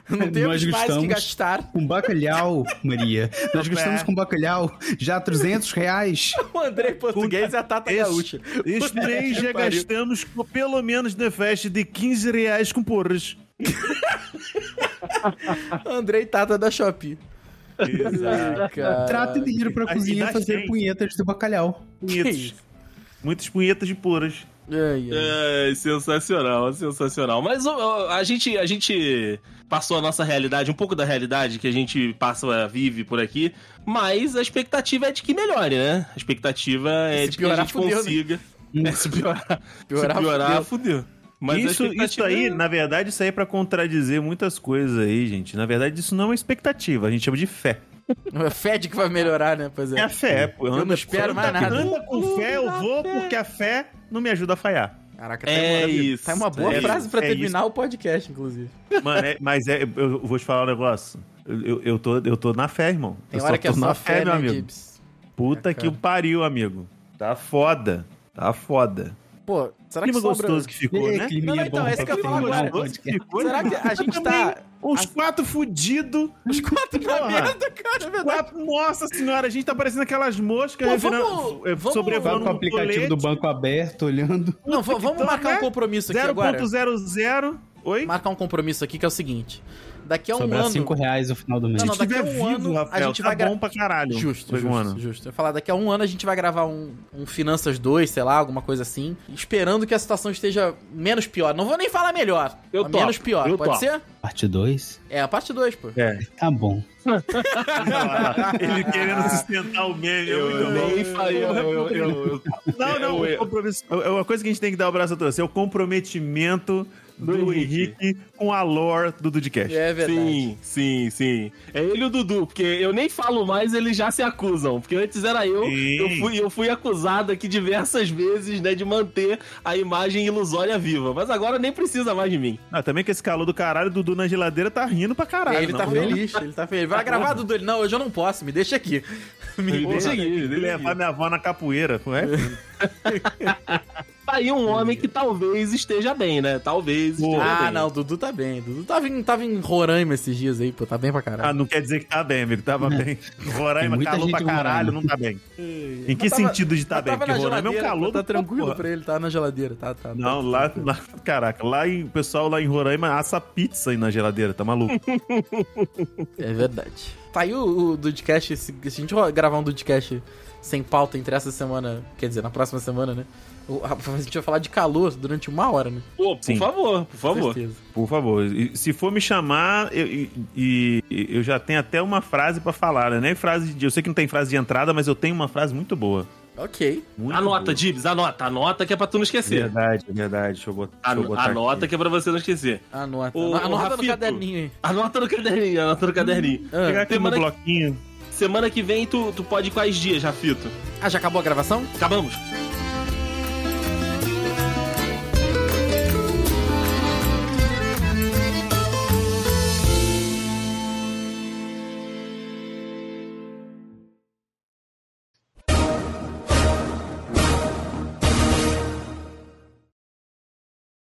Não temos Nós mais o que gastamos. gastar. Com bacalhau, Maria. Nós gastamos com bacalhau já 300 reais. [laughs] O Andrei português e a Tata Esse- Gaúcha. Mês que já pariu. gastamos com pelo menos na festa de 15 reais com porras. Andrei e Tata da Shopee. Exato. Cara. Trata de ir pra cozinha fazer gente. punhetas de bacalhau. Punhetas. Muitas punhetas de. Ai, ai. É, sensacional, sensacional. Mas ó, a gente, a gente passou a nossa realidade, um pouco da realidade que a gente passa, vive por aqui, mas a expectativa é de que melhore, né? A expectativa é Se de que a piorar, gente fudeu, né? consiga. É, [laughs] se piorar, Piorar, se piorar fudeu. fudeu. Mas isso, isso aí, é- na verdade, isso aí é pra contradizer muitas coisas aí, gente. Na verdade, isso não é uma expectativa, a gente chama de fé. [laughs] É Fed que vai melhorar, né? Pois É é. a fé, pô. Eu não espero mais anda- nada. Anda com fé, eu vou, porque a fé não me ajuda a falhar. Caraca, tá É uma, isso, Tá uma boa é frase isso, pra é terminar o podcast, inclusive. Mano, é- mas é, eu vou te falar um negócio. Eu, eu, eu tô, eu tô na fé, irmão. Tem eu hora só que é na fé, meu né, amigo. Gibbs? Puta É, que o pariu, amigo. Tá foda. Tá foda. Pô, será que Clima sobra... gostoso que ficou, né? climinha Não, então, é isso que eu ia falar agora. podcast. Ficou, Será que a gente tá... Os quatro fudidos. Os quatro na Porra. merda, cara, é verdade. Quatro, nossa senhora, a gente tá parecendo aquelas moscas Pô, vamos- eh, vamos- Vai sobrevoando com o aplicativo colete. do banco aberto, olhando. Não, vamos Então, marcar né? um compromisso aqui agora. 0.00. Oi? Marcar um compromisso aqui que é o seguinte. Daqui a um Sobrar ano... 5 reais no final do mês. Não, não, Se daqui a tiver um vivo, ano, a Rafael, gente tá vai bom pra caralho. Justo, Foi um justo, ano. justo. Eu ia falar, daqui a um ano a gente vai gravar um, um Finanças 2, sei lá, alguma coisa assim, esperando que a situação esteja menos pior. Não vou nem falar melhor, Eu topo, menos pior. eu Pode topo. ser? Parte 2? É, a parte 2, pô. É. Tá bom. [laughs] Ele querendo sustentar o meme. é muito bom. nem falei. Eu, eu, eu, eu- Não, não, eu- o compromisso. É uma coisa que a gente tem que dar o braço a torcer: é o comprometimento do, Do Henrique. com a lore do Dudcast. É verdade. Sim, sim, sim. É ele e o Dudu, porque eu nem falo mais, eles já se acusam. Porque antes era eu, Sim. eu fui, eu fui acusado aqui diversas vezes, né, de manter a imagem ilusória viva. Mas agora nem precisa mais de mim. Ah, também que esse calor do caralho, o Dudu na geladeira tá rindo pra caralho. ele tá não, feliz, ele tá feliz. Vai gravar, Dudu? Ele, não, hoje eu não posso, me deixa aqui. Me deixa aqui, levar minha avó na capoeira, não é? [laughs] Tá aí um homem que talvez esteja bem, né? Talvez esteja Ah, bem. não, o Dudu tá bem. Dudu tava em, tava em Roraima esses dias aí, pô, tá bem pra caralho. Ah, não quer dizer que tá bem, amigo. Tava bem. Roraima, calor pra caralho, não tá bem. Em que tava- sentido de tá bem? Porque Roraima é um calor Tá tranquilo porra. pra ele, tá na geladeira, tá, tá. Não, lá, lá, caraca, lá em, o pessoal lá em Roraima assa pizza aí na geladeira, tá maluco? [laughs] É verdade. Tá aí o, o Dudcast, se, se a gente gravar um Dudcast sem pauta entre essa semana, quer dizer, na próxima semana, né? O- A gente vai falar de calor durante uma hora, né? Pô, por Sim. favor, por Com favor. certeza. Por favor. E se for me chamar, eu, e- e- eu já tenho até uma frase pra falar, né? Nem frase de, eu sei que não tem frase de entrada, mas eu tenho uma frase muito boa. Ok. Muito Anota, boa. Dibs, anota. Anota que é pra tu não esquecer. Verdade, verdade. Deixa eu botar, deixa eu botar Anota aqui. que é pra você não esquecer. Anota. Ô, anota ô, no Rafito. caderninho aí. Anota no caderninho, anota no caderninho. Ah. Pegar aqui Semana no que- bloquinho. Semana que vem tu, tu pode ir quais dias, Rafito? Ah, já acabou a gravação? Acabamos.